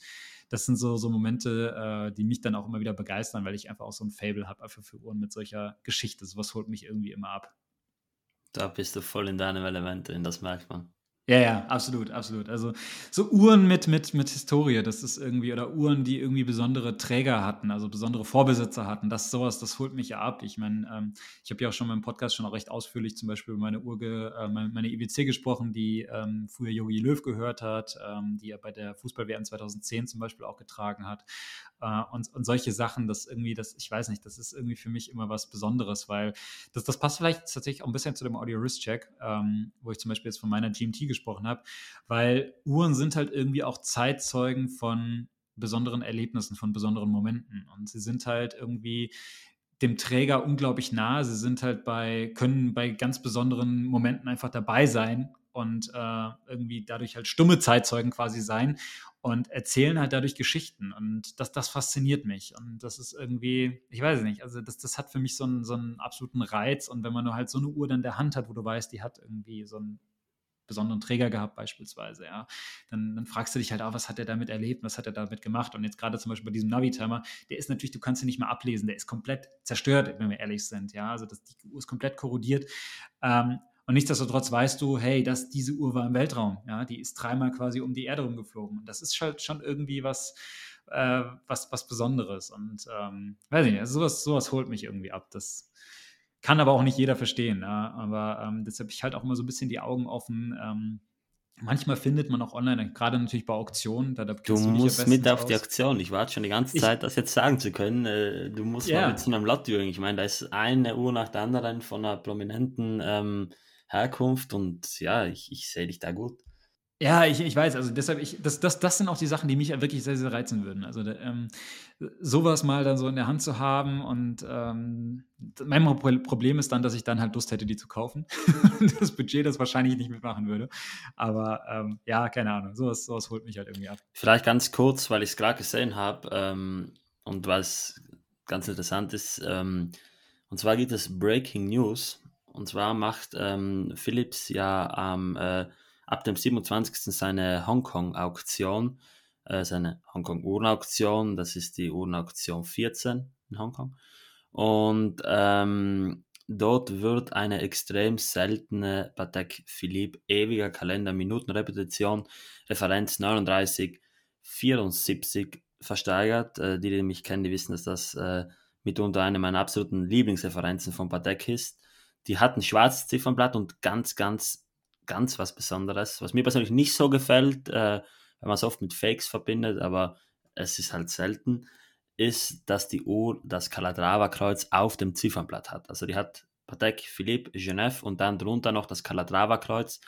das sind so, so Momente, äh, die mich dann auch immer wieder begeistern, weil ich einfach auch so ein Fable habe, einfach für Uhren mit solcher Geschichte. Sowas holt mich irgendwie immer ab. Da bist du voll in deinem Element drin, das merkt man. Ja, ja, absolut, absolut. Also so Uhren mit, mit, mit Historie, das ist irgendwie, oder Uhren, die irgendwie besondere Träger hatten, also besondere Vorbesitzer hatten, das sowas, das holt mich ja ab. Ich meine, ähm, ich habe ja auch schon mal im Podcast schon auch recht ausführlich zum Beispiel über meine Uhr, äh, meine, meine IWC gesprochen, die ähm, früher Yogi Löw gehört hat, ähm, die er bei der Fußball-WM 2010 zum Beispiel auch getragen hat. Äh, und, und solche Sachen, das irgendwie, das, ich weiß nicht, das ist irgendwie für mich immer was Besonderes, weil das, das passt vielleicht tatsächlich auch ein bisschen zu dem Audio-Wrist-Check, ähm, wo ich zum Beispiel jetzt von meiner GMT gesprochen habe, weil Uhren sind halt irgendwie auch Zeitzeugen von besonderen Erlebnissen, von besonderen Momenten. Und sie sind halt irgendwie dem Träger unglaublich nah. Sie sind halt bei, können bei ganz besonderen Momenten einfach dabei sein und äh, irgendwie dadurch halt stumme Zeitzeugen quasi sein und erzählen halt dadurch Geschichten. Und das, das fasziniert mich. Und das ist irgendwie, ich weiß nicht, also das, das hat für mich so einen, so einen absoluten Reiz. Und wenn man nur halt so eine Uhr dann in der Hand hat, wo du weißt, die hat irgendwie so einen besonderen Träger gehabt beispielsweise, ja, dann, dann fragst du dich halt auch, was hat er damit erlebt, was hat er damit gemacht und jetzt gerade zum Beispiel bei diesem Navi-Timer, der ist natürlich, du kannst ihn nicht mehr ablesen, der ist komplett zerstört, wenn wir ehrlich sind, ja, also das, die Uhr ist komplett korrodiert, ähm, und nichtsdestotrotz weißt du, hey, dass diese Uhr war im Weltraum. Ja, die ist dreimal quasi um die Erde rumgeflogen. Und das ist halt schon irgendwie was, äh, was, was Besonderes. Und ähm, weiß nicht, also sowas, sowas holt mich irgendwie ab. Das kann aber auch nicht jeder verstehen. Ja? Aber ähm, deshalb ich halt auch immer so ein bisschen die Augen offen. Ähm, Manchmal findet man auch online, gerade natürlich bei Auktionen. Da, da du musst ja mit auf aus. die Auktion. Ich warte schon die ganze Zeit, ich, das jetzt sagen zu können. Äh, du musst ja. mal mit so einem Lot Ich meine, da ist eine Uhr nach der anderen von einer prominenten ähm, Herkunft und ja, ich, ich sehe dich da gut. Ja, ich, ich weiß, also deshalb, ich, das, das, das sind auch die Sachen, die mich wirklich sehr, sehr reizen würden. Also ähm, sowas mal dann so in der Hand zu haben und ähm, mein Problem ist dann, dass ich dann halt Lust hätte, die zu kaufen. [laughs] das Budget das wahrscheinlich nicht mitmachen würde. Aber ähm, ja, keine Ahnung, sowas, sowas holt mich halt irgendwie ab. Vielleicht ganz kurz, weil ich es gerade gesehen habe ähm, und was ganz interessant ist, ähm, und zwar gibt es Breaking News und zwar macht ähm, Philips ja am, äh, ab dem 27. seine Hongkong-Auktion, äh, seine Hongkong-Uhrenauktion, das ist die Uhrenauktion 14 in Hongkong. Und ähm, dort wird eine extrem seltene Patek Philippe ewiger Kalender Minutenrepetition Referenz 39 74 versteigert. Äh, die, die mich kennen, die wissen, dass das äh, mitunter eine meiner absoluten Lieblingsreferenzen von Patek ist. Die hat ein schwarzes Ziffernblatt und ganz, ganz, ganz was Besonderes. Was mir persönlich nicht so gefällt, äh, wenn man es oft mit Fakes verbindet, aber es ist halt selten, ist, dass die Uhr das Calatrava-Kreuz auf dem Ziffernblatt hat. Also die hat Patek Philippe Genève und dann drunter noch das Calatrava-Kreuz.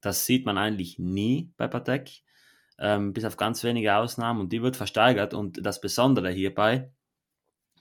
Das sieht man eigentlich nie bei Patek, ähm, bis auf ganz wenige Ausnahmen und die wird versteigert. Und das Besondere hierbei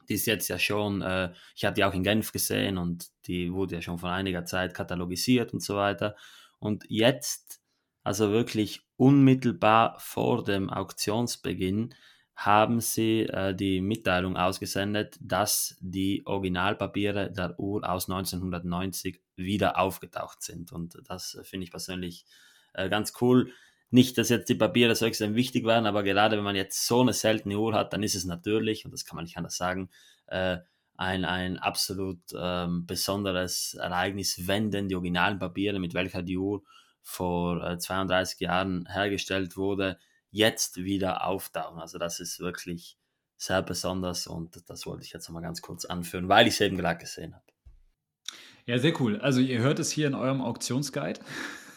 die ist jetzt ja schon, äh, ich habe die auch in Genf gesehen und die wurde ja schon vor einiger Zeit katalogisiert und so weiter. Und jetzt, also wirklich unmittelbar vor dem Auktionsbeginn, haben sie äh, die Mitteilung ausgesendet, dass die Originalpapiere der Uhr aus 1990 wieder aufgetaucht sind. Und das äh, finde ich persönlich äh, ganz cool. Nicht, dass jetzt die Papiere so extrem wichtig waren, aber gerade wenn man jetzt so eine seltene Uhr hat, dann ist es natürlich, und das kann man nicht anders sagen, äh, ein, ein absolut ähm, besonderes Ereignis, wenn denn die originalen Papiere, mit welcher die Uhr vor äh, 32 Jahren hergestellt wurde, jetzt wieder auftauchen. Also das ist wirklich sehr besonders und das wollte ich jetzt nochmal ganz kurz anführen, weil ich es eben gerade gesehen habe. Ja, sehr cool. Also ihr hört es hier in eurem Auktionsguide.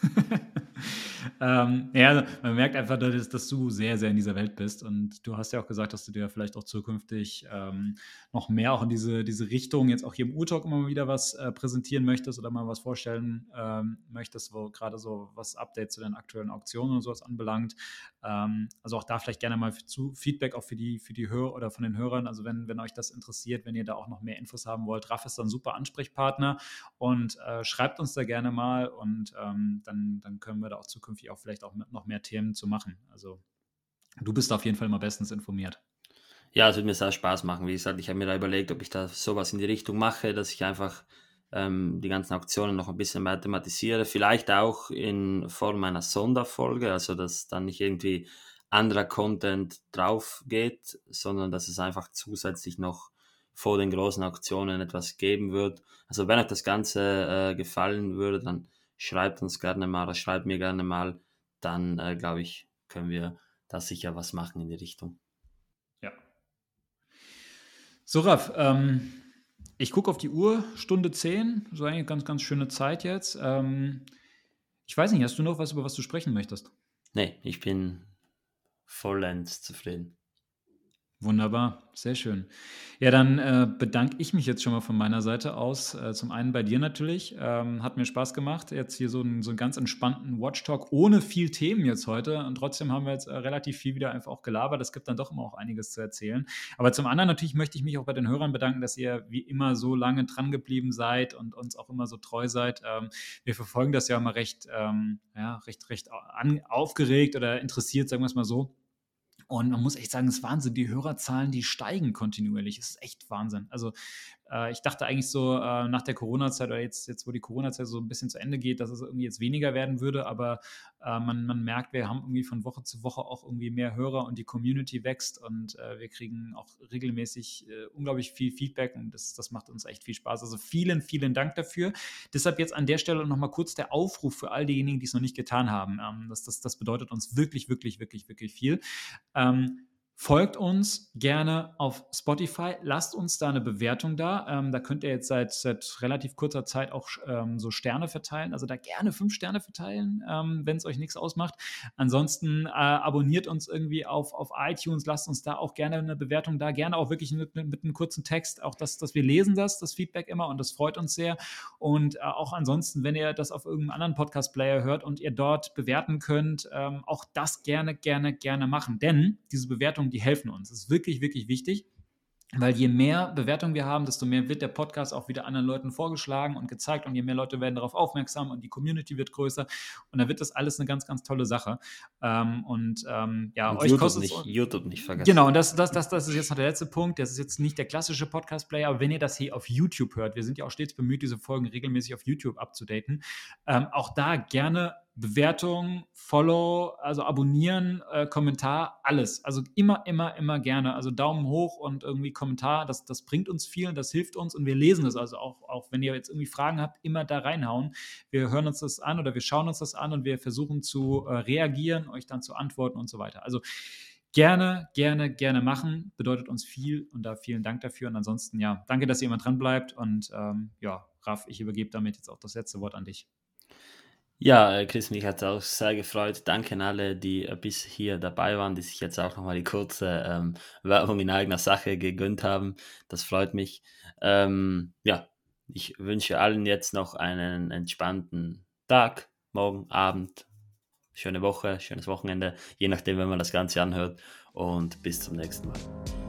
[laughs] [laughs] ähm, ja, man merkt einfach, dass, dass, du sehr, sehr in dieser Welt bist. Und du hast ja auch gesagt, dass du dir vielleicht auch zukünftig ähm, noch mehr auch in diese, diese Richtung, jetzt auch hier im U-Talk immer wieder was äh, präsentieren möchtest oder mal was vorstellen ähm, möchtest, wo gerade so was Updates zu den aktuellen Auktionen und sowas anbelangt. Ähm, also auch da vielleicht gerne mal zu Feedback auch für die, für die Hörer oder von den Hörern. Also wenn, wenn euch das interessiert, wenn ihr da auch noch mehr Infos haben wollt, Raff ist dann super Ansprechpartner und äh, schreibt uns da gerne mal und ähm, dann, dann können wir da auch zukünftig auch vielleicht auch noch mehr Themen zu machen. Also du bist auf jeden Fall immer bestens informiert. Ja, es wird mir sehr Spaß machen. Wie gesagt, ich habe mir da überlegt, ob ich da sowas in die Richtung mache, dass ich einfach ähm, die ganzen Auktionen noch ein bisschen mathematisiere. Vielleicht auch in Form einer Sonderfolge, also dass dann nicht irgendwie anderer Content drauf geht, sondern dass es einfach zusätzlich noch vor den großen Auktionen etwas geben wird. Also wenn euch das Ganze äh, gefallen würde, dann schreibt uns gerne mal oder schreibt mir gerne mal. Dann äh, glaube ich, können wir da sicher was machen in die Richtung. Ja. So, Raff, ähm, ich gucke auf die Uhr, Stunde 10, so eine ganz, ganz schöne Zeit jetzt. Ähm, ich weiß nicht, hast du noch was, über was du sprechen möchtest? Nee, ich bin vollends zufrieden. Wunderbar, sehr schön. Ja, dann äh, bedanke ich mich jetzt schon mal von meiner Seite aus. Äh, zum einen bei dir natürlich. Ähm, hat mir Spaß gemacht. Jetzt hier so, ein, so einen ganz entspannten Watch-Talk ohne viel Themen jetzt heute. Und trotzdem haben wir jetzt äh, relativ viel wieder einfach auch gelabert. Es gibt dann doch immer auch einiges zu erzählen. Aber zum anderen natürlich möchte ich mich auch bei den Hörern bedanken, dass ihr wie immer so lange dran geblieben seid und uns auch immer so treu seid. Ähm, wir verfolgen das ja immer recht, ähm, ja, recht, recht an, aufgeregt oder interessiert, sagen wir es mal so. Und man muss echt sagen, es ist Wahnsinn. Die Hörerzahlen, die steigen kontinuierlich. Es ist echt Wahnsinn. Also äh, ich dachte eigentlich so äh, nach der Corona-Zeit oder jetzt, jetzt, wo die Corona-Zeit so ein bisschen zu Ende geht, dass es irgendwie jetzt weniger werden würde. Aber äh, man, man merkt, wir haben irgendwie von Woche zu Woche auch irgendwie mehr Hörer und die Community wächst und äh, wir kriegen auch regelmäßig äh, unglaublich viel Feedback und das, das macht uns echt viel Spaß. Also vielen, vielen Dank dafür. Deshalb jetzt an der Stelle nochmal kurz der Aufruf für all diejenigen, die es noch nicht getan haben. Ähm, das, das, das bedeutet uns wirklich, wirklich, wirklich, wirklich viel. Ähm, Folgt uns gerne auf Spotify, lasst uns da eine Bewertung da. Ähm, da könnt ihr jetzt seit, seit relativ kurzer Zeit auch ähm, so Sterne verteilen. Also da gerne fünf Sterne verteilen, ähm, wenn es euch nichts ausmacht. Ansonsten äh, abonniert uns irgendwie auf, auf iTunes, lasst uns da auch gerne eine Bewertung da. Gerne auch wirklich mit, mit einem kurzen Text. Auch das, dass wir lesen das, das Feedback immer und das freut uns sehr. Und äh, auch ansonsten, wenn ihr das auf irgendeinem anderen Podcast-Player hört und ihr dort bewerten könnt, ähm, auch das gerne, gerne, gerne machen. Denn diese Bewertung Bewertungen, die helfen uns. Das ist wirklich, wirklich wichtig. Weil je mehr Bewertungen wir haben, desto mehr wird der Podcast auch wieder anderen Leuten vorgeschlagen und gezeigt und je mehr Leute werden darauf aufmerksam und die Community wird größer und dann wird das alles eine ganz, ganz tolle Sache. Ähm, und ähm, ja, und euch YouTube kostet nicht, YouTube nicht vergessen. Genau, und das, das, das, das ist jetzt noch der letzte Punkt. Das ist jetzt nicht der klassische Podcast-Player, aber wenn ihr das hier auf YouTube hört, wir sind ja auch stets bemüht, diese Folgen regelmäßig auf YouTube abzudaten, ähm, auch da gerne Bewertung, Follow, also abonnieren, äh, Kommentar, alles. Also immer, immer, immer gerne. Also Daumen hoch und irgendwie Kommentar, das, das bringt uns viel, das hilft uns und wir lesen das. Also auch, auch wenn ihr jetzt irgendwie Fragen habt, immer da reinhauen. Wir hören uns das an oder wir schauen uns das an und wir versuchen zu äh, reagieren, euch dann zu antworten und so weiter. Also gerne, gerne, gerne machen. Bedeutet uns viel und da vielen Dank dafür. Und ansonsten, ja, danke, dass ihr immer dran bleibt. Und ähm, ja, Raff, ich übergebe damit jetzt auch das letzte Wort an dich. Ja, äh, Chris, mich hat es auch sehr gefreut. Danke an alle, die äh, bis hier dabei waren, die sich jetzt auch nochmal die kurze ähm, Werbung in eigener Sache gegönnt haben. Das freut mich. Ähm, ja, ich wünsche allen jetzt noch einen entspannten Tag, morgen, Abend, schöne Woche, schönes Wochenende, je nachdem, wenn man das Ganze anhört. Und bis zum nächsten Mal.